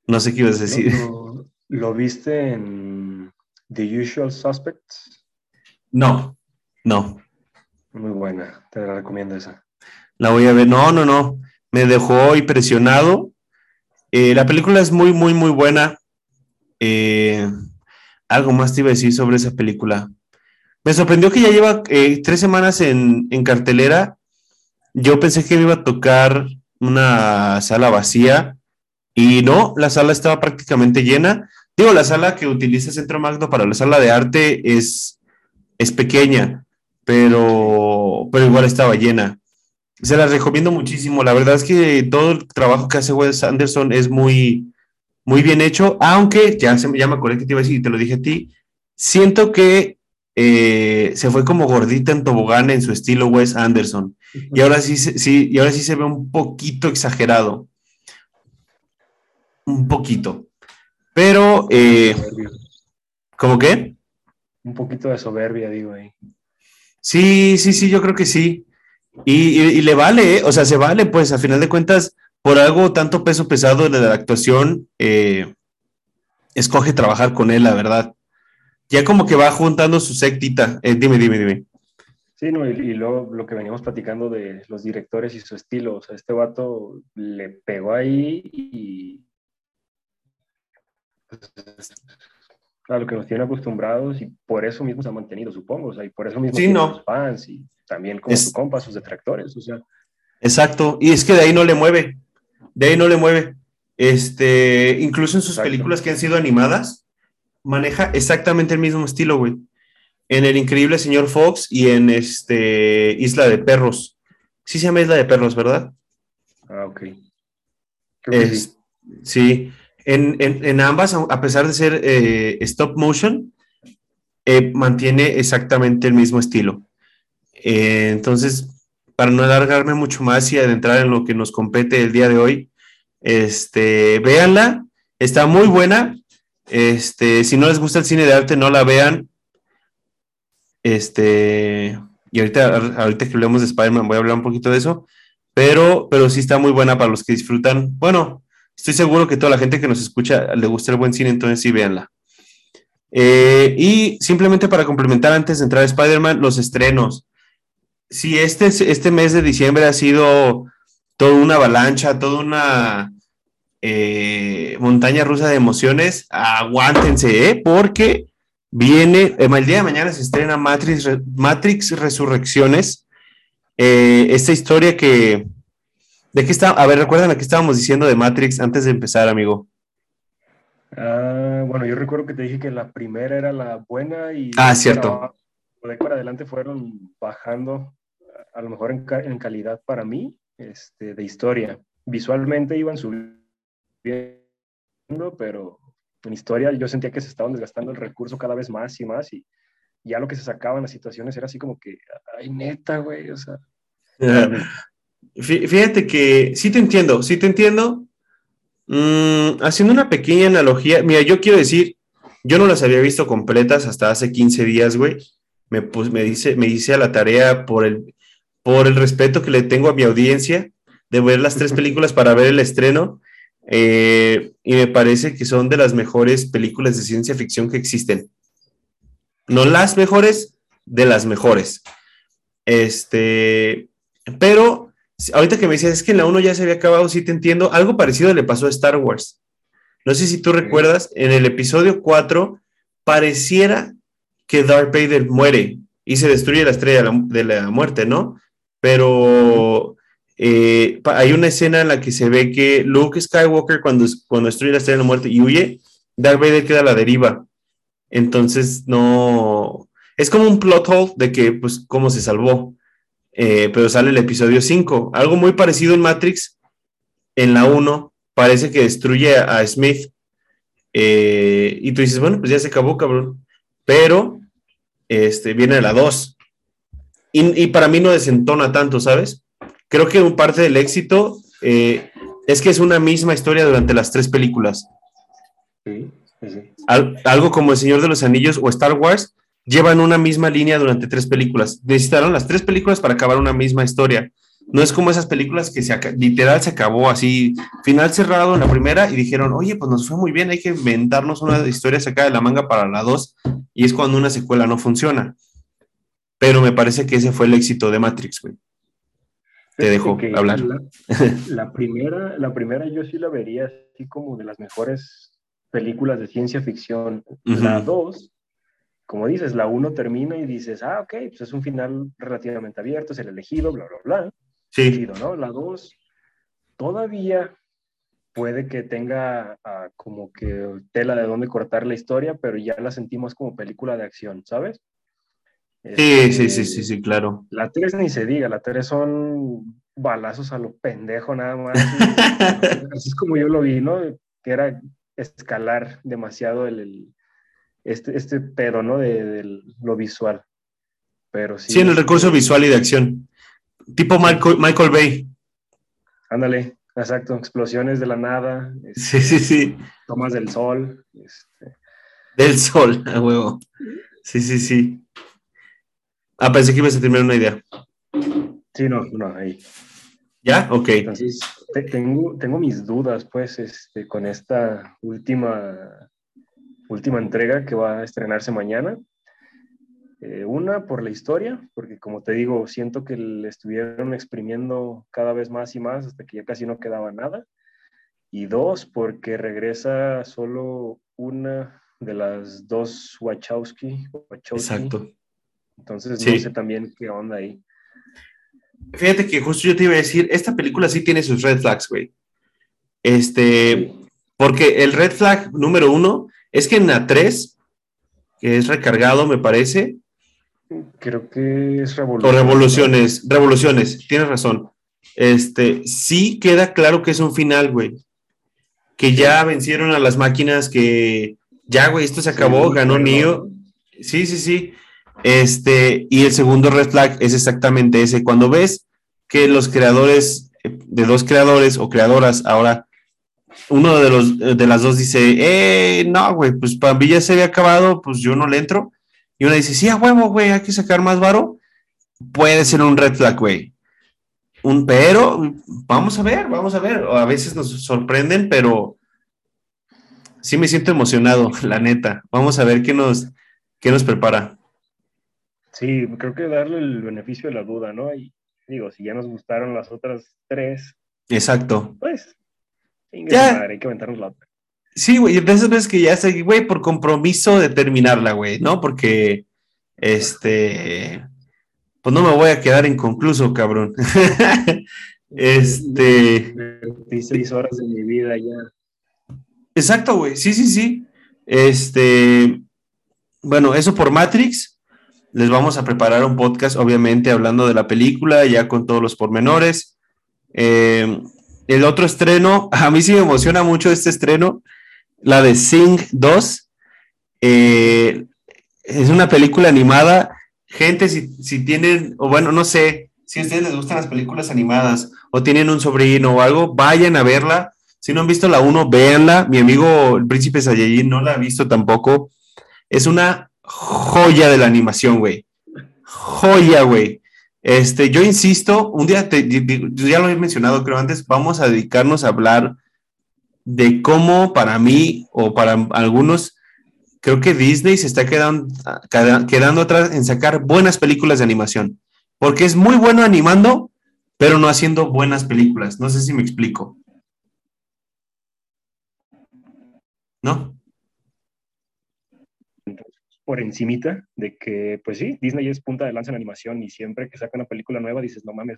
No sé qué ibas a decir. ¿Lo, viste en The Usual Suspects? No, no. Muy buena, te la recomiendo esa. La voy a ver. No, no, no. Me dejó impresionado. Eh, la película es muy, muy, muy buena. Eh, algo más te iba a decir sobre esa película. Me sorprendió que ya lleva eh, tres semanas en, en, cartelera. Yo pensé que me iba a tocar una sala vacía y no, la sala estaba prácticamente llena. Digo, la sala que utiliza Centro Magno para la sala de arte es, es pequeña, pero, pero igual estaba llena. Se las recomiendo muchísimo. La verdad es que todo el trabajo que hace Wes Anderson es muy, muy bien hecho, aunque ya se me llama correcto, te iba a decir, y te lo dije a ti. Siento que eh, se fue como gordita en tobogán en su estilo Wes Anderson. Y ahora sí, sí, y ahora sí se ve un poquito exagerado. Un poquito. Pero, eh, ¿cómo qué? Un poquito de soberbia, digo ahí. Sí, sí, sí, yo creo que sí. Y, le vale, ¿eh? o sea, se vale, pues a final de cuentas, por algo tanto peso pesado de la actuación, eh, escoge trabajar con él, la verdad. Ya como que va juntando su sectita. Eh, dime, dime, dime. Sí, no, y, luego lo que veníamos platicando de los directores y su estilo, o sea, este vato le pegó ahí y pues, a lo que nos tiene acostumbrados y por eso mismo se ha mantenido, supongo, o sea, y por eso mismo sí, no. los fans y también como su compa, sus detractores, o sea. Exacto, y es que de ahí no le mueve, de ahí no le mueve. Este, incluso en sus películas que han sido animadas, maneja exactamente el mismo estilo, güey en El Increíble Señor Fox y en este Isla de Perros. Sí se llama Isla de Perros, ¿verdad? Ah, ok. sí. En, ambas, a pesar de ser eh, stop motion, eh, mantiene exactamente el mismo estilo. Eh, entonces, para no alargarme mucho más y adentrar en lo que nos compete el día de hoy, este, véanla, está muy buena. Este, si no les gusta el cine de arte, no la vean este, y ahorita, ahorita que hablemos de Spider-Man voy a hablar un poquito de eso, pero, pero sí está muy buena para los que disfrutan. Bueno, estoy seguro que toda la gente que nos escucha le gusta el buen cine, entonces sí, véanla. Eh, y simplemente para complementar antes de entrar a Spider-Man, los estrenos. Si este, este mes de diciembre ha sido toda una avalancha, toda una eh, montaña rusa de emociones, aguántense, ¿eh? porque Viene, eh, el día de mañana se estrena Matrix, Matrix Resurrecciones. Eh, esta historia que. ¿De qué está? A ver, recuerdan a qué estábamos diciendo de Matrix antes de empezar, amigo. Ah, bueno, yo recuerdo que te dije que la primera era la buena y. Ah, cierto. De ahí para adelante fueron bajando, a lo mejor en, en calidad para mí, este, de historia. Visualmente iban subiendo, pero en historia yo sentía que se estaban desgastando el recurso cada vez más y más y ya lo que se sacaba en las situaciones era así como que, ay, neta, güey, o sea. Fíjate que sí te entiendo, sí te entiendo. Mm, haciendo una pequeña analogía, mira, yo quiero decir, yo no las había visto completas hasta hace 15 días, güey. Me, pues, me, dice, me hice a la tarea por el, por el respeto que le tengo a mi audiencia de ver las tres películas para ver el estreno eh, y me parece que son de las mejores películas de ciencia ficción que existen. No las mejores, de las mejores. Este, pero ahorita que me decías, es que en la 1 ya se había acabado, sí te entiendo. Algo parecido le pasó a Star Wars. No sé si tú recuerdas, en el episodio 4 pareciera que Darth Vader muere y se destruye la estrella de la, de la muerte, ¿no? Pero eh, hay una escena en la que se ve que Luke Skywalker, cuando, cuando destruye la estrella de la muerte y huye, Darth Vader queda a la deriva. Entonces, no. Es como un plot hole de que, pues, cómo se salvó. Eh, pero sale el episodio 5. Algo muy parecido en Matrix. En la 1, parece que destruye a, Smith. Eh, y tú dices, bueno, pues ya se acabó, cabrón. Pero este, viene la 2. Y, y para mí no desentona tanto, ¿sabes? Creo que un parte del éxito eh, es que es una misma historia durante las tres películas. algo como El Señor de los Anillos o Star Wars llevan una misma línea durante tres películas. Necesitaron las tres películas para acabar una misma historia. No es como esas películas que se literal se acabó así, final cerrado en la primera y dijeron, oye, pues nos fue muy bien, hay que inventarnos una historia sacada de la manga para la dos, y es cuando una secuela no funciona. Pero me parece que ese fue el éxito de Matrix, güey. Te dejo hablar. La, primera, la primera yo sí la vería así como de las mejores películas de ciencia ficción. La dos, como dices, la uno termina y dices, ah, ok, pues es un final relativamente abierto, es el elegido, bla, bla, bla. Sí. ¿no? La dos, todavía puede que tenga ah, como que tela de dónde cortar la historia, pero ya la sentimos como película de acción, ¿sabes? Sí, sí, sí, sí, sí, claro. La 3 ni se diga, la 3 son balazos a lo pendejo nada más. así es como yo lo vi, ¿no? Que era escalar demasiado el, este, este pedo, ¿no? De, lo visual. Pero sí. Sí, en el recurso visual y de acción. Tipo Michael, Michael Bay. Ándale, exacto. Explosiones de la nada. sí, sí, sí. Tomas del sol. Este. Del sol, a huevo. Sí, sí, sí. Ah, pensé que ibas a terminar una idea. Sí, no, no, ahí. ¿Ya? Ok. Entonces, tengo, tengo mis dudas, pues, este, con esta última, última entrega que va a estrenarse mañana. Eh, una, por la historia, porque como te digo, siento que le estuvieron exprimiendo cada vez más y más hasta que ya casi no quedaba nada. Y dos, porque regresa solo una de las dos Wachowski. Exacto. Entonces, no sé también qué onda ahí. Fíjate que justo yo te iba a decir, esta película sí tiene sus red flags, güey. Este, porque el red flag número uno es que en la 3, que es recargado, me parece. Creo que es revoluciones. O revoluciones, revoluciones, tienes razón. Este, sí queda claro que es un final, güey. Que ya vencieron a las máquinas, que ya, güey, esto se acabó, ganó Neo. Sí, sí, sí. Este, y el segundo red flag es exactamente ese. Cuando ves que los creadores, de dos creadores o creadoras, ahora uno de los de las dos dice, eh, no, güey, pues para ya se había acabado, pues yo no le entro. Y una dice, sí, a huevo, güey, hay que sacar más varo. Puede ser un red flag, güey. Un pero, vamos a ver, vamos a ver. a veces nos sorprenden, pero sí me siento emocionado, la neta. Vamos a ver qué nos, qué nos prepara. Sí, creo que darle el beneficio de la duda, ¿no? Y digo, si ya nos gustaron las otras tres. Exacto. Pues, ya. hay que aventarnos la otra. Sí, güey, de esas veces que ya sé, güey, por compromiso de terminarla, güey, ¿no? Porque, este, pues no me voy a quedar inconcluso, cabrón. este. 26 horas de mi vida ya. Exacto, güey, sí, sí, sí. Este, bueno, eso por Matrix les vamos a preparar un podcast, obviamente, hablando de la película, ya con todos los pormenores. Eh, el otro estreno, a mí sí me emociona mucho este estreno, la de Sing 2. Eh, es una película animada. Gente, si, si tienen, o bueno, no sé, si a ustedes les gustan las películas animadas o tienen un sobrino o algo, vayan a verla. Si no han visto la 1, véanla. Mi amigo el príncipe Saiyajin no la ha visto tampoco. Es una joya de la animación, güey. Joya, güey. Este, yo insisto, un día, ya lo he mencionado, creo antes, vamos a dedicarnos a hablar de cómo para mí o para algunos, creo que Disney se está quedando, quedando atrás en sacar buenas películas de animación, porque es muy bueno animando, pero no haciendo buenas películas. No sé si me explico. ¿No? Por encimita de que, pues sí, Disney es punta de lanza en animación y siempre que saca una película nueva dices, no mames,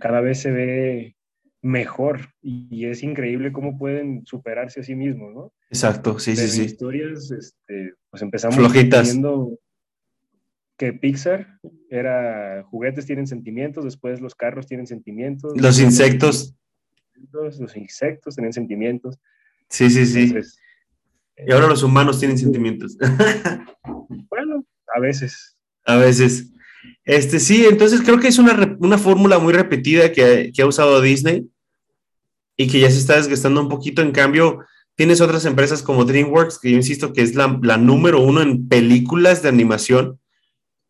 cada vez se ve mejor y es increíble cómo pueden superarse a sí mismos, ¿no? Exacto, sí, sí, sí. historias, este, pues empezamos viendo que Pixar era juguetes tienen sentimientos, después los carros tienen sentimientos. Los insectos. Los insectos tienen sentimientos. Sí, sí, sí. Y ahora los humanos tienen sentimientos. bueno, a veces. A veces. Este, sí, entonces creo que es una, fórmula muy repetida que, ha usado Disney y que ya se está desgastando un poquito. En cambio, tienes otras empresas como DreamWorks, que yo insisto que es la, número uno en películas de animación,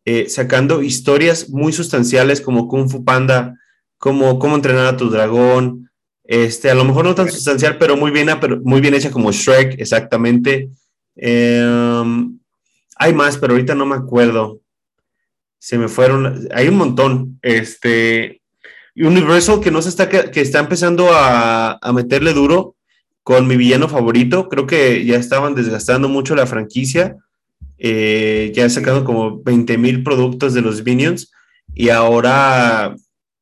eh, sacando historias muy sustanciales como Kung Fu Panda, como Cómo entrenar a tu dragón, este, a lo mejor no tan sustancial, pero muy bien, pero muy bien hecha como Shrek, exactamente. Em, hay más, pero ahorita no me acuerdo. Se me fueron, hay un montón. Este, Universal que no se está, que está empezando a, meterle duro con mi villano favorito. Creo que ya estaban desgastando mucho la franquicia. Eh, ya han sacado como 20 mil productos de los Minions y ahora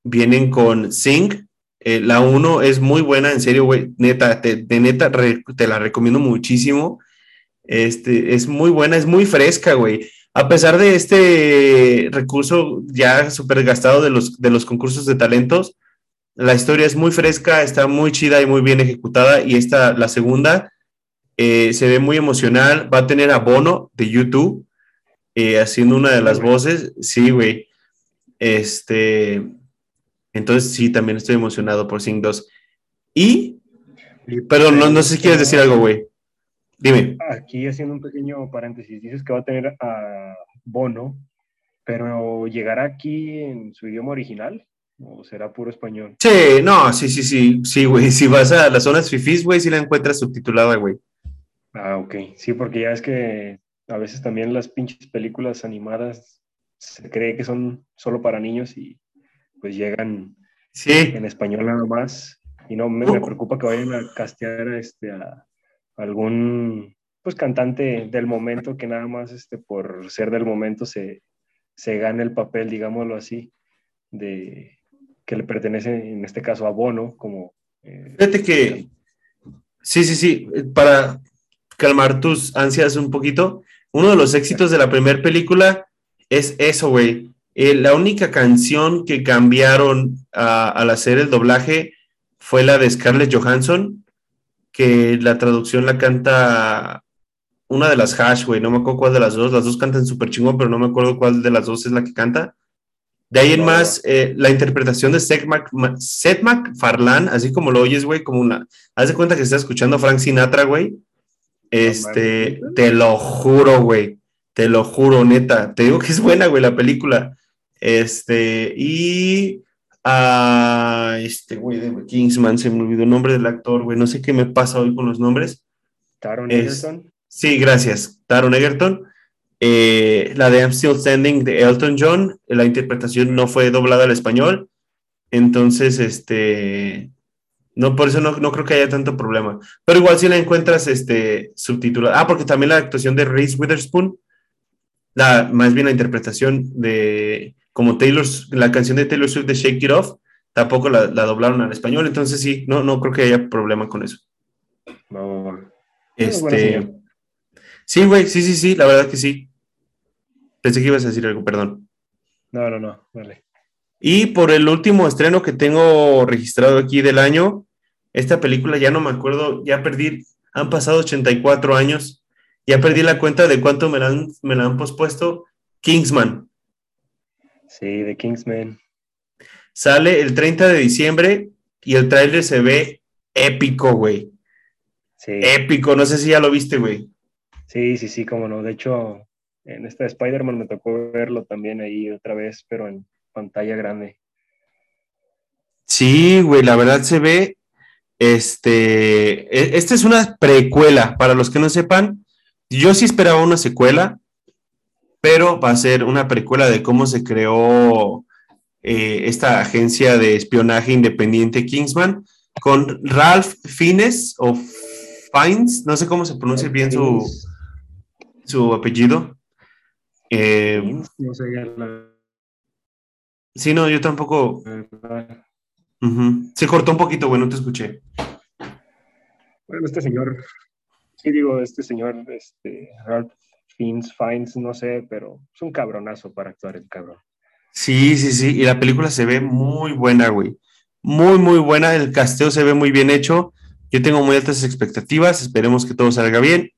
vienen con Sing, eh, la 1 es muy buena, en serio, güey. Neta, te, de neta, te la recomiendo muchísimo. Este, es muy buena, es muy fresca, güey. A pesar de este recurso ya súper gastado de los, de los concursos de talentos, la historia es muy fresca, está muy chida y muy bien ejecutada. Y esta, la segunda, eh, se ve muy emocional. Va a tener a Bono de YouTube eh, haciendo una de las voces. Sí, güey. Este, entonces sí, también estoy emocionado por Sing 2. Y, perdón, no, no sé si quieres decir algo, güey. Dime. Aquí haciendo un pequeño paréntesis, dices que va a tener a Bono, pero llegará aquí en su idioma original. ¿O será puro español? Sí, no, sí, sí, sí, sí, güey. Si vas a las zonas fifís, güey, sí la encuentras subtitulada, güey. Ah, ok. Sí, porque ya es que a veces también las pinches películas animadas se cree que son solo para niños y pues llegan Sí. en español nada más. Y no, me, me Uh. preocupa que vayan a castear este, a algún pues cantante del momento que nada más este, por ser del momento se, se gane el papel, digámoslo así, de que le pertenece en este caso a Bono, como... eh, Fíjate que, sí, sí, sí, eh, para calmar tus ansias un poquito, uno de los éxitos de la primera película es eso, güey. Eh, la única canción que cambiaron a- al hacer el doblaje fue la de Scarlett Johansson, que la traducción la canta una de las Hash, güey, no me acuerdo cuál de las dos, las dos cantan súper chingón, pero no me acuerdo cuál de las dos es la que canta. De ahí en más, eh, la interpretación de Seth, Mac- Seth MacFarlane, así como lo oyes, güey, como una... Haz de cuenta que estás escuchando a Frank Sinatra, güey. Este, te lo juro, güey. Te lo juro, neta. Te digo que es buena, güey, la película. Este, y... ah, este, güey, de Kingsman, se me olvidó el nombre del actor, güey. No sé qué me pasa hoy con los nombres. Taron Es- Egerton. Sí, gracias. Taron Egerton. Eh, la de I'm Still Standing de Elton John, la interpretación no fue doblada al español. Entonces, este, no, por eso no, no creo que haya tanto problema. Pero igual si la encuentras, este, subtitulada. Ah, porque también la actuación de Reese Witherspoon, la, más bien la interpretación de, como Taylor, la canción de Taylor Swift de Shake It Off, tampoco la, la doblaron al español. Entonces sí, no, no creo que haya problema con eso. No, Este, sí, güey, sí, sí, sí, la verdad que sí. Pensé que ibas a decir algo, perdón. no, no, no, vale. Y por el último estreno que tengo registrado aquí del año, esta película ya no me acuerdo, ya perdí, han pasado 84 años, ya perdí la cuenta de cuánto me la han, me la han pospuesto. Kingsman Sí, The Kingsman. sale el 30 de diciembre y el tráiler se ve épico, güey. Sí. Épico, no sé si ya lo viste, güey. Sí, sí, sí, cómo no. De hecho, en esta de Spider-Man me tocó verlo también ahí otra vez, pero en pantalla grande. Sí, güey, la verdad se ve. Este, e- esta es una precuela, para los que no sepan. Yo sí esperaba una secuela, pero va a ser una precuela de cómo se creó eh, esta agencia de espionaje independiente Kingsman con Ralph Fiennes o Fiennes, no sé cómo se pronuncia bien su, su apellido. Eh, No sé, sí, no, yo tampoco. Se cortó un poquito, güey, no te escuché. Bueno, este señor, sí digo, este señor, este, Ralph Fiennes, Fiennes, no sé, pero es un cabronazo para actuar el cabrón. Sí, sí, sí, y la película se ve muy buena, güey. Muy, muy buena, el casteo se ve muy bien hecho. Yo tengo muy altas expectativas, esperemos que todo salga bien.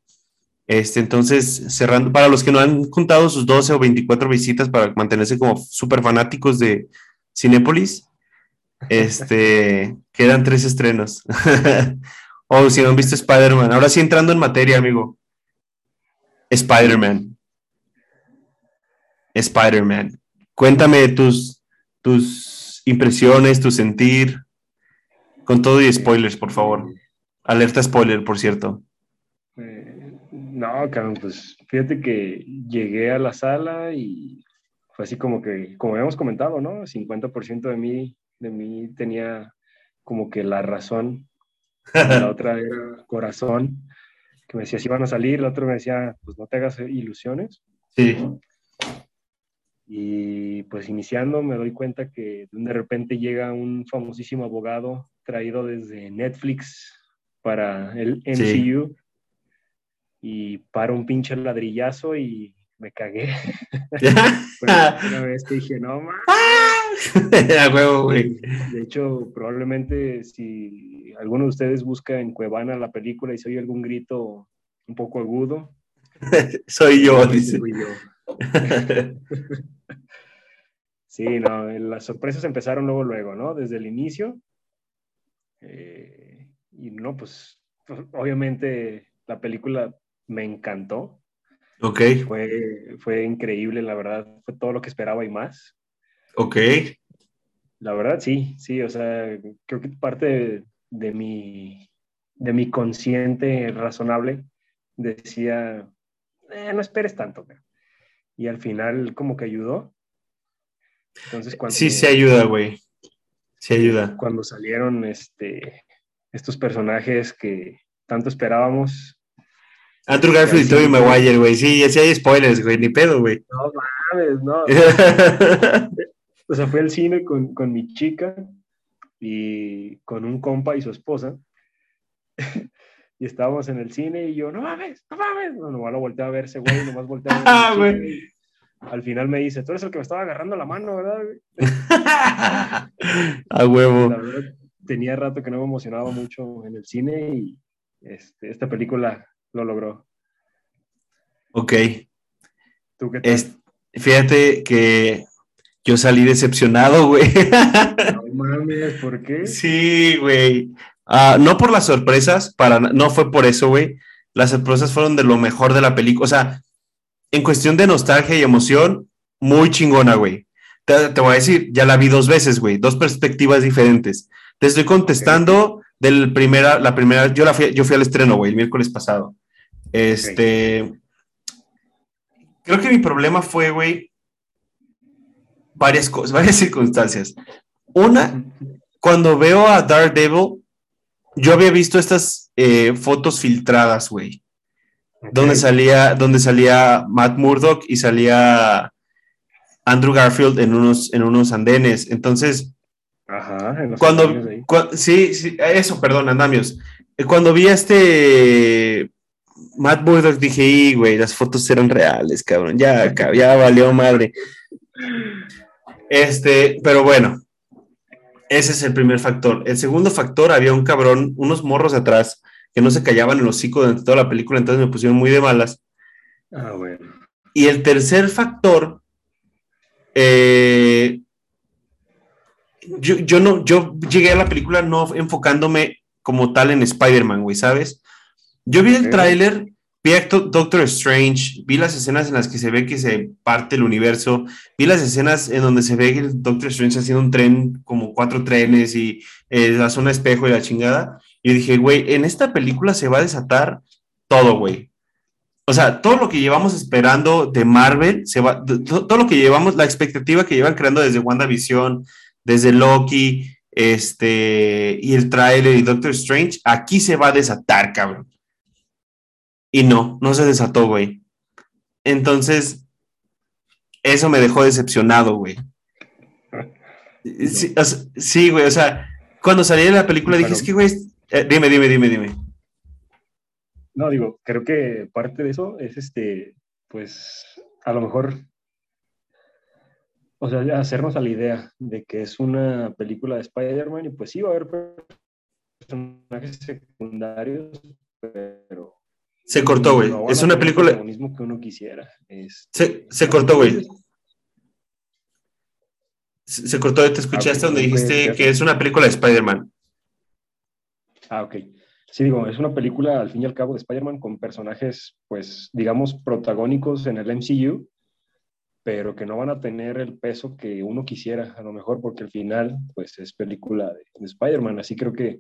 Este, entonces, cerrando, para los que no han juntado sus 12 o 24 visitas para mantenerse como súper fanáticos de Cinépolis, este, quedan tres estrenos. o si no han visto Spider-Man, ahora sí entrando en materia, amigo. Spider-Man. Spider-Man. Cuéntame tus, tus impresiones, tu sentir, con todo y spoilers, por favor. Alerta spoiler, por cierto. Eh, no, cabrón, pues fíjate que llegué a la sala y fue así como que, como habíamos comentado, ¿no? 50% de mí, de mí tenía como que la razón, la otra era corazón, que me decía si van a salir, la otra me decía, pues no te hagas ilusiones. Sí. Y pues iniciando me doy cuenta que de repente llega un famosísimo abogado traído desde Netflix para el Sí. MCU y para un pinche ladrillazo y me cagué. La primera vez que dije, no, man. A huevo, güey. De hecho, probablemente si alguno de ustedes busca en Cuevana la película y se oye algún grito un poco agudo, Soy yo, dice. fui yo. Sí, no, eh, las sorpresas empezaron luego, luego, ¿no? Desde el inicio. Eh, y no, pues, pues, obviamente la película me encantó. Ok, Fue, fue increíble, la verdad. Fue todo lo que esperaba y más. Ok. La verdad, sí, sí, o sea, creo que parte de, mi, de mi consciente razonable decía, eh, no esperes tanto. Y al final como que ayudó. Entonces, cuando, sí, sí ayuda, güey. Sí ayuda. Cuando salieron este, estos personajes que tanto esperábamos. Andrew Garfield y Tobey Maguire, güey. Sí, sí hay spoilers, güey. Ni pedo, güey. No mames, no. o sea, fui al cine con, con mi chica y con un compa y su esposa. y estábamos en el cine y yo, no mames, no mames. No, nomás lo volteé a verse, güey, nomás volteé a ah, güey. Al final me dice, tú eres el que me estaba agarrando la mano, ¿verdad? a huevo. La verdad, tenía rato que no me emocionaba mucho en el cine y este, esta película lo logró. Ok. ¿Tú qué tal? fíjate que yo salí decepcionado, güey. No mames, ¿por qué? Sí, güey. Ah, no por las sorpresas, para, no fue por eso, güey. Las sorpresas fueron de lo mejor de la película. O sea, en cuestión de nostalgia y emoción, muy chingona, güey. Te, voy a decir, ya la vi dos veces, güey. Dos perspectivas diferentes. Te estoy contestando del primera, la primera, yo, la fui, yo fui al estreno, güey, el miércoles pasado. Este. Creo que mi problema fue, güey, varias cosas, varias circunstancias. Una, cuando veo a Daredevil, yo había visto estas eh, fotos filtradas, güey. Donde salía, donde salía Matt Murdock y salía Andrew Garfield en unos, en unos andenes. Entonces, Ajá, en cuando, sí, sí, eso, perdón, andamios. Eh, cuando vi a este Matt Murdock dije, güey, las fotos eran reales, cabrón. Ya, ya valió madre. Este, pero bueno, ese es el primer factor. El segundo factor, había un cabrón, unos morros atrás que no se callaban en los hocico durante toda la película, entonces me pusieron muy de malas. Ah, bueno. Y el tercer factor, eh, yo, no, yo llegué a la película no enfocándome como tal en Spider-Man, güey, ¿sabes? Yo vi el tráiler Vi Doctor Strange, vi las escenas en las que se ve que se parte el universo, vi las escenas en donde se ve que el Doctor Strange haciendo un tren, como cuatro trenes y eh, la zona espejo y la chingada. Y dije, güey, en esta película se va a desatar todo, güey. O sea, todo lo que llevamos esperando de Marvel, todo lo que llevamos, la expectativa que llevan creando desde WandaVision, desde Loki, este, y el trailer y Doctor Strange, aquí se va a desatar, cabrón. Y no, no se desató, güey. Entonces, eso me dejó decepcionado, güey. Sí, güey, o sea, cuando salí de la película dije, es que, güey, eh, dime, dime, dime, dime. No, digo, creo que parte de eso es este, pues, a lo mejor, o sea, hacernos a la idea de que es una película de Spider-Man y pues sí va a haber personajes secundarios, pero se cortó, güey. es una película. Lo mismo que uno quisiera. Se, se, cortó, güey. Se, cortó, te escuchaste ah, donde dijiste que es una película de Spider-Man. Ah, ok. Sí, digo, es una película al fin y al cabo de Spider-Man con personajes, pues, digamos, protagónicos en el MCU, pero que no van a tener el peso que uno quisiera, a lo mejor, porque al final, pues, es película de, de Spider-Man. Así creo que,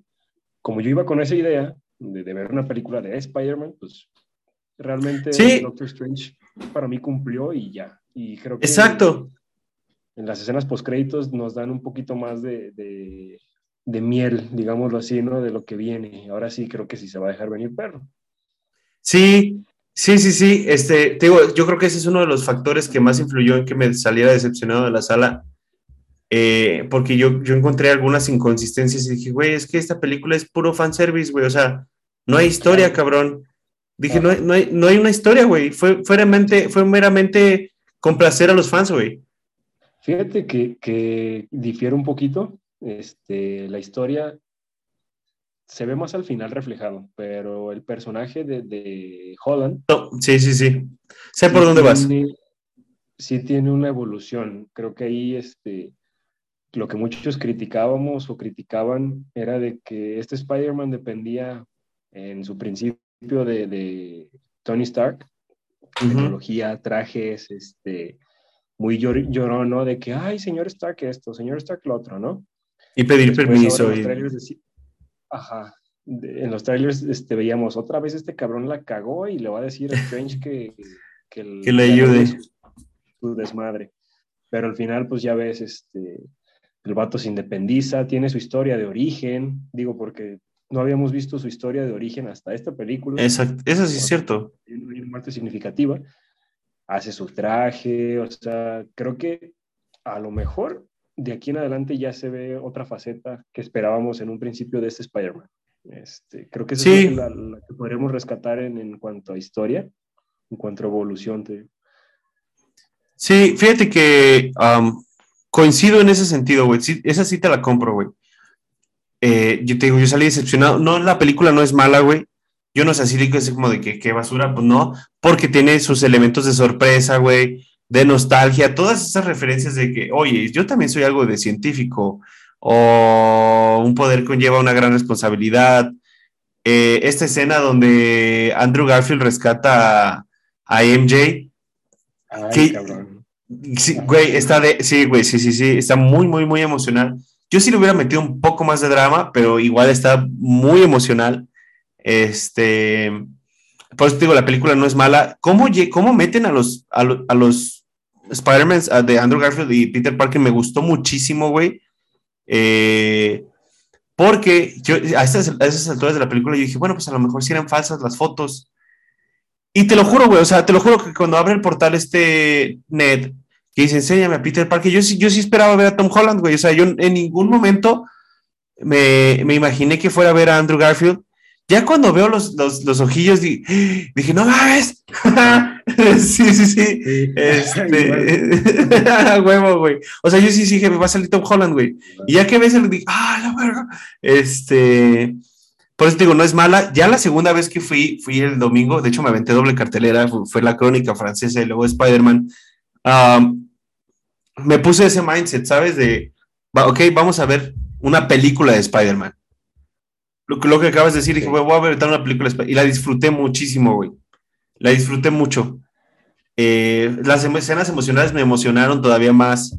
como yo iba con esa idea, de, ver una película de Spider-Man, pues realmente Doctor Strange para mí cumplió y ya. Y creo que Exacto. En, las escenas post-créditos nos dan un poquito más de, de, miel, digámoslo así, ¿no? De lo que viene. Ahora sí creo que sí se va a dejar venir perro. Sí, sí, sí, sí. Este, digo, yo creo que ese es uno de los factores que más influyó en que me saliera decepcionado de la sala eh, porque yo, yo encontré algunas inconsistencias y dije, güey, es que esta película es puro fanservice, güey, o sea, no hay historia, cabrón. Dije, no hay, no hay, no hay una historia, güey, fue, fue, meramente, fue meramente complacer a los fans, güey. Fíjate que, que difiere un poquito, este, la historia se ve más al final reflejado, pero el personaje de, de Holland... sí, sí, sí. Sé por dónde vas. Sí tiene una evolución. Creo que ahí este, lo que muchos criticábamos o criticaban era de que este Spider-Man dependía en su principio de, Tony Stark, tecnología, trajes, este, muy llorón, ¿no? De que, ay, señor Stark esto, señor Stark lo otro, ¿no? Y pedir permiso. Ajá. en los trailers este, veíamos, otra vez este cabrón la cagó y le va a decir a Strange que, que, le ayude. Su, desmadre. Pero al final, pues ya ves, este, el vato se independiza, tiene su historia de origen, digo, porque no habíamos visto su historia de origen hasta esta película. Exacto, eso sí es cierto. Una muerte significativa. Hace su traje, o sea, creo que a lo mejor de aquí en adelante ya se ve otra faceta que esperábamos en un principio de este Spider-Man. Este, creo que esa es la, que podremos rescatar en, en, cuanto a historia, en cuanto a evolución. Sí, fíjate que coincido en ese sentido, güey. esa sí te la compro, güey. Eh, yo te digo, yo salí decepcionado. No, la película no es mala, güey. Yo no sé así que es como de que qué basura, pues no, porque tiene sus elementos de sorpresa, güey, de nostalgia, todas esas referencias de que, oye, yo también soy algo de científico, o un poder conlleva una gran responsabilidad. Eh, esta escena donde Andrew Garfield rescata a, MJ. Ay, cabrón. Sí, güey, está de, sí, güey, sí, sí, sí, está muy, muy, muy emocional. Yo sí le hubiera metido un poco más de drama, pero igual está muy emocional. Este, por eso te digo, la película no es mala. ¿Cómo, cómo meten a los, a, los Spider-Man de Andrew Garfield y Peter Parker? Me gustó muchísimo, güey. Eh, porque yo a esas, a esas alturas de la película yo dije, bueno, pues a lo mejor si eran falsas las fotos. Y te lo juro, güey, o sea, te lo juro que cuando abre el portal este Ned que dice, enséñame a Peter Parker. Yo, yo sí esperaba ver a Tom Holland, güey. O sea, yo en ningún momento me, me imaginé que fuera a ver a Andrew Garfield. Ya cuando veo los, los, los ojillos, dije, no mames. sí, sí, sí. Este, huevo, güey. O sea, yo sí, sí dije, me va a salir Tom Holland, güey. Y ya que ves el, dije, ah, la verga. Este, por eso te digo, no es mala. Ya la segunda vez que fui, fui el domingo, de hecho me aventé doble cartelera, fue, la crónica francesa y luego Spider-Man me puse ese mindset, ¿sabes? De, ok, vamos a ver una película de Spider-Man. Lo, lo, que acabas de decir, dije, voy a ver una película de y la disfruté muchísimo, güey. La disfruté mucho. Eh, las escenas emocionales me emocionaron todavía más.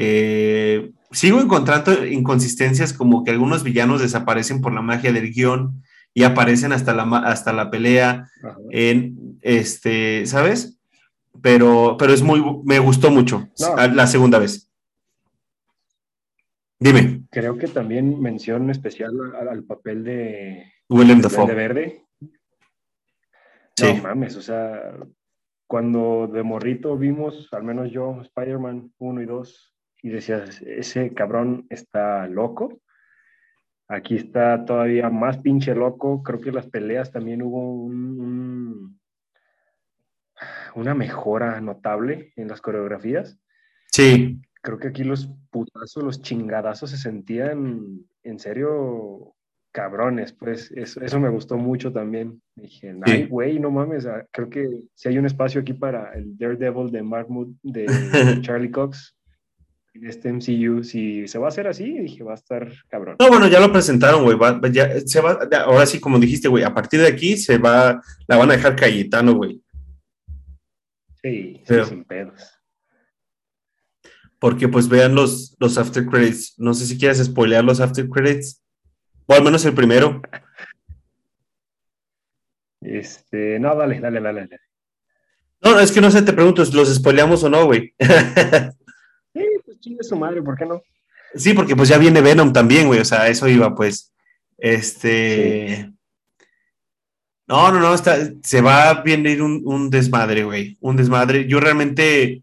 Eh, sigo encontrando inconsistencias como que algunos villanos desaparecen por la magia del guion y aparecen hasta la, hasta la pelea. En, este, ¿sabes? pero, pero es muy, me gustó mucho la segunda vez. Dime. Creo que también mención especial al, papel de William Dafoe. De Verde. No mames, o sea, cuando de morrito vimos, al menos yo, Spider-Man 1 y 2, y decías, ese cabrón está loco. Aquí está todavía más pinche loco. Creo que las peleas también hubo un una mejora notable en las coreografías. Sí. Creo que aquí los putazos, los chingadazos se sentían en serio cabrones, pues eso, me gustó mucho también. Dije, ay, güey, no mames, ah, creo que si hay un espacio aquí para el Daredevil de Mark Mood, de Charlie Cox, en este MCU, si se va a hacer así, dije, va a estar cabrón. No, bueno, ya lo presentaron, güey, ya, se va, ahora sí, como dijiste, güey, a partir de aquí se va, la van a dejar Cayetano, güey. Sí, sin pedos. Porque pues vean los, los after credits. No sé si quieres spoilear los after credits. O al menos el primero. Este, no, dale, dale, dale, dale. No, es que no sé, te pregunto, ¿los spoileamos o no, güey? pues chingue su madre, ¿por qué no? Sí, porque pues ya viene Venom también, güey, o sea, eso iba, pues. Este. No, no, no, está, se va a venir un, desmadre, güey. Un desmadre. Yo realmente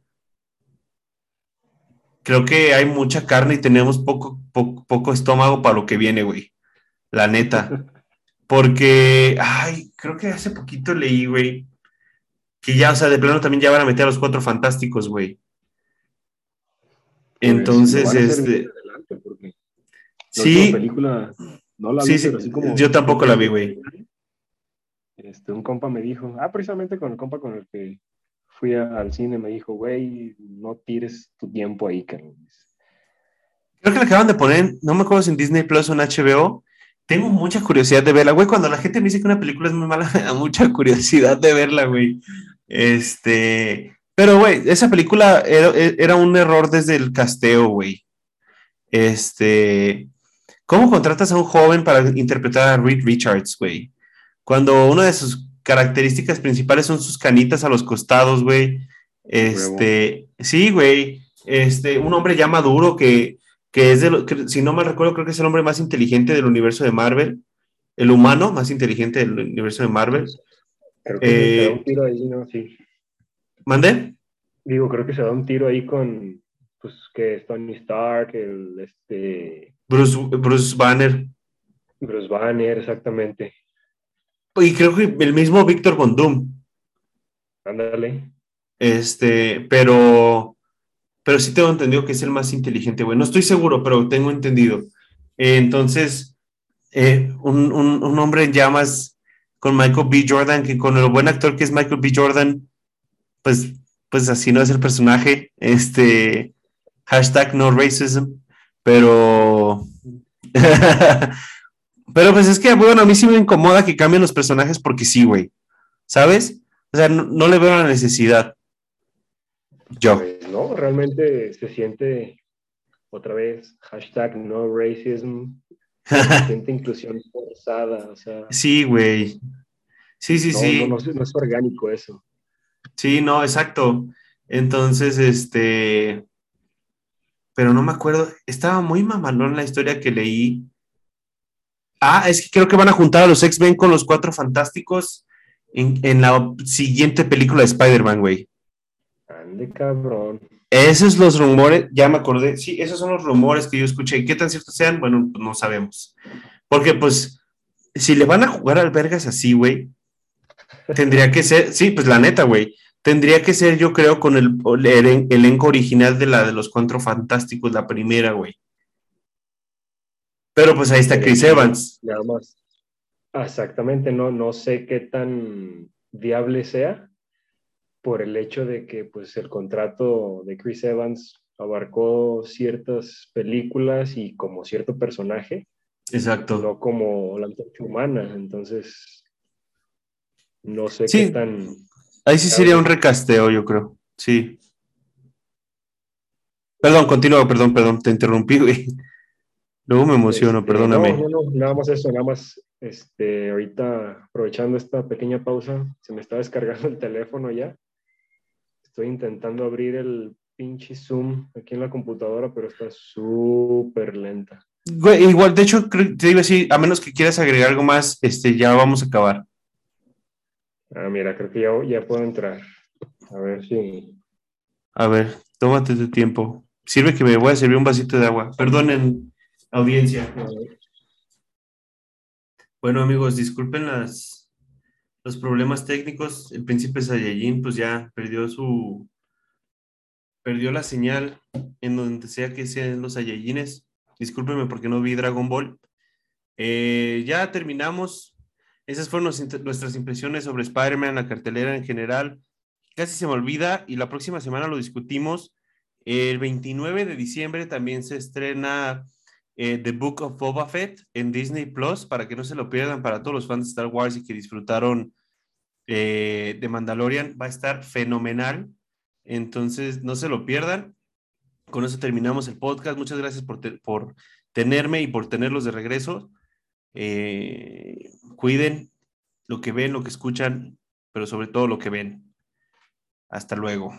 creo que hay mucha carne y tenemos poco, poco, estómago para lo que viene, güey. La neta. Porque, ay, creo que hace poquito leí, güey, que ya, o sea, de plano también ya van a meter a los cuatro fantásticos, güey. Entonces, este. sí. Película, no la sí, sí. Yo tampoco la vi, güey. Este, un compa me dijo, ah, precisamente con el compa con el que fui al cine, me dijo, güey, no tires tu tiempo ahí, Carlos. Creo que la acaban de poner, no me acuerdo si en Disney Plus o en HBO. Tengo mucha curiosidad de verla, güey. Cuando la gente me dice que una película es muy mala, me da mucha curiosidad de verla, güey. Este, Pero, güey, esa película era, era, un error desde el casteo, güey. Este. ¿Cómo contratas a un joven para interpretar a Reed Richards, güey? Cuando una de sus características principales son sus canitas a los costados, güey. Este. Sí, güey. Este, un hombre ya maduro que, que es de lo, que, si no mal recuerdo, creo que es el hombre más inteligente del universo de Marvel. El humano más inteligente del universo de Marvel. Creo que un eh, tiro ahí, ¿no? Sí. ¿Mande? Digo, creo que se da un tiro ahí con, pues, que es Tony Stark, el, este... Bruce, Bruce Banner. Bruce Banner, exactamente. Y creo que el mismo Víctor Bondum. Ándale. Este, pero, pero sí tengo entendido que es el más inteligente, güey. No estoy seguro, pero tengo entendido. entonces, eh, un, un, un hombre en llamas con Michael B. Jordan, que con el buen actor que es Michael B. Jordan, pues, pues así no es el personaje. Este, hashtag no racism, pero... pero pues es que, bueno, a mí sí me incomoda que cambien los personajes porque sí, güey. ¿Sabes? O sea, no, le veo la necesidad. Yo. Pues, no, realmente se siente otra vez, hashtag no racism, Siente inclusión forzada, o sea. Sí, güey. Sí, sí, sí. No, no, es orgánico eso. Sí, no, exacto. Entonces, este. Pero no me acuerdo. Estaba muy mamalón la historia que leí. Ah, es que creo que van a juntar a los X-Men con los cuatro fantásticos en, en la siguiente película de Spider-Man, güey. Ande cabrón. Esos los rumores, ya me acordé, sí, esos son los rumores que yo escuché. ¿Qué tan ciertos sean? Bueno, pues no sabemos. Porque pues, si le van a jugar al Vergas así, güey, tendría que ser, sí, pues la neta, güey, tendría que ser yo creo con el, el elenco original de la de los Cuatro Fantásticos, la primera, güey. Pero pues ahí está Chris Evans. Nada más. Exactamente, no, no sé qué tan viable sea, por el hecho de que pues el contrato de Chris Evans abarcó ciertas películas y como cierto personaje. Exacto. No como la humana, entonces no sé qué tan... Ahí sí sería un recasteo, yo creo. Sí. Perdón, continúa, perdón, perdón, te interrumpí, güey. Luego me emociono, este, perdóname. No, no, no, nada más eso, nada más, este, ahorita aprovechando esta pequeña pausa, se me está descargando el teléfono ya Estoy intentando abrir el pinche Zoom aquí en la computadora, pero está súper lenta. igual, de hecho, te digo así, a menos que quieras agregar algo más, este, ya vamos a acabar. Ah, mira, creo que ya, puedo entrar. A ver si. A ver, tómate tu tiempo. Sirve que me voy a servir un vasito de agua. Perdonen, audiencia. Bueno, amigos, disculpen las, los problemas técnicos, el príncipe Saiyajin pues ya perdió su, perdió la señal en donde sea que sean los Saiyajines. Discúlpeme porque no vi Dragon Ball. Eh, ya terminamos. Esas fueron nuestras impresiones sobre Spider-Man, la cartelera en general. Casi se me olvida y la próxima semana lo discutimos. El 29 de diciembre también se estrena eh, The Book of Boba Fett en Disney Plus, para que no se lo pierdan para todos los fans de Star Wars y que disfrutaron eh, de Mandalorian. Va a estar fenomenal. Entonces, no se lo pierdan. Con eso terminamos el podcast. Muchas gracias por, por tenerme y por tenerlos de regreso. Eh, cuiden lo que ven, lo que escuchan, pero sobre todo lo que ven. Hasta luego.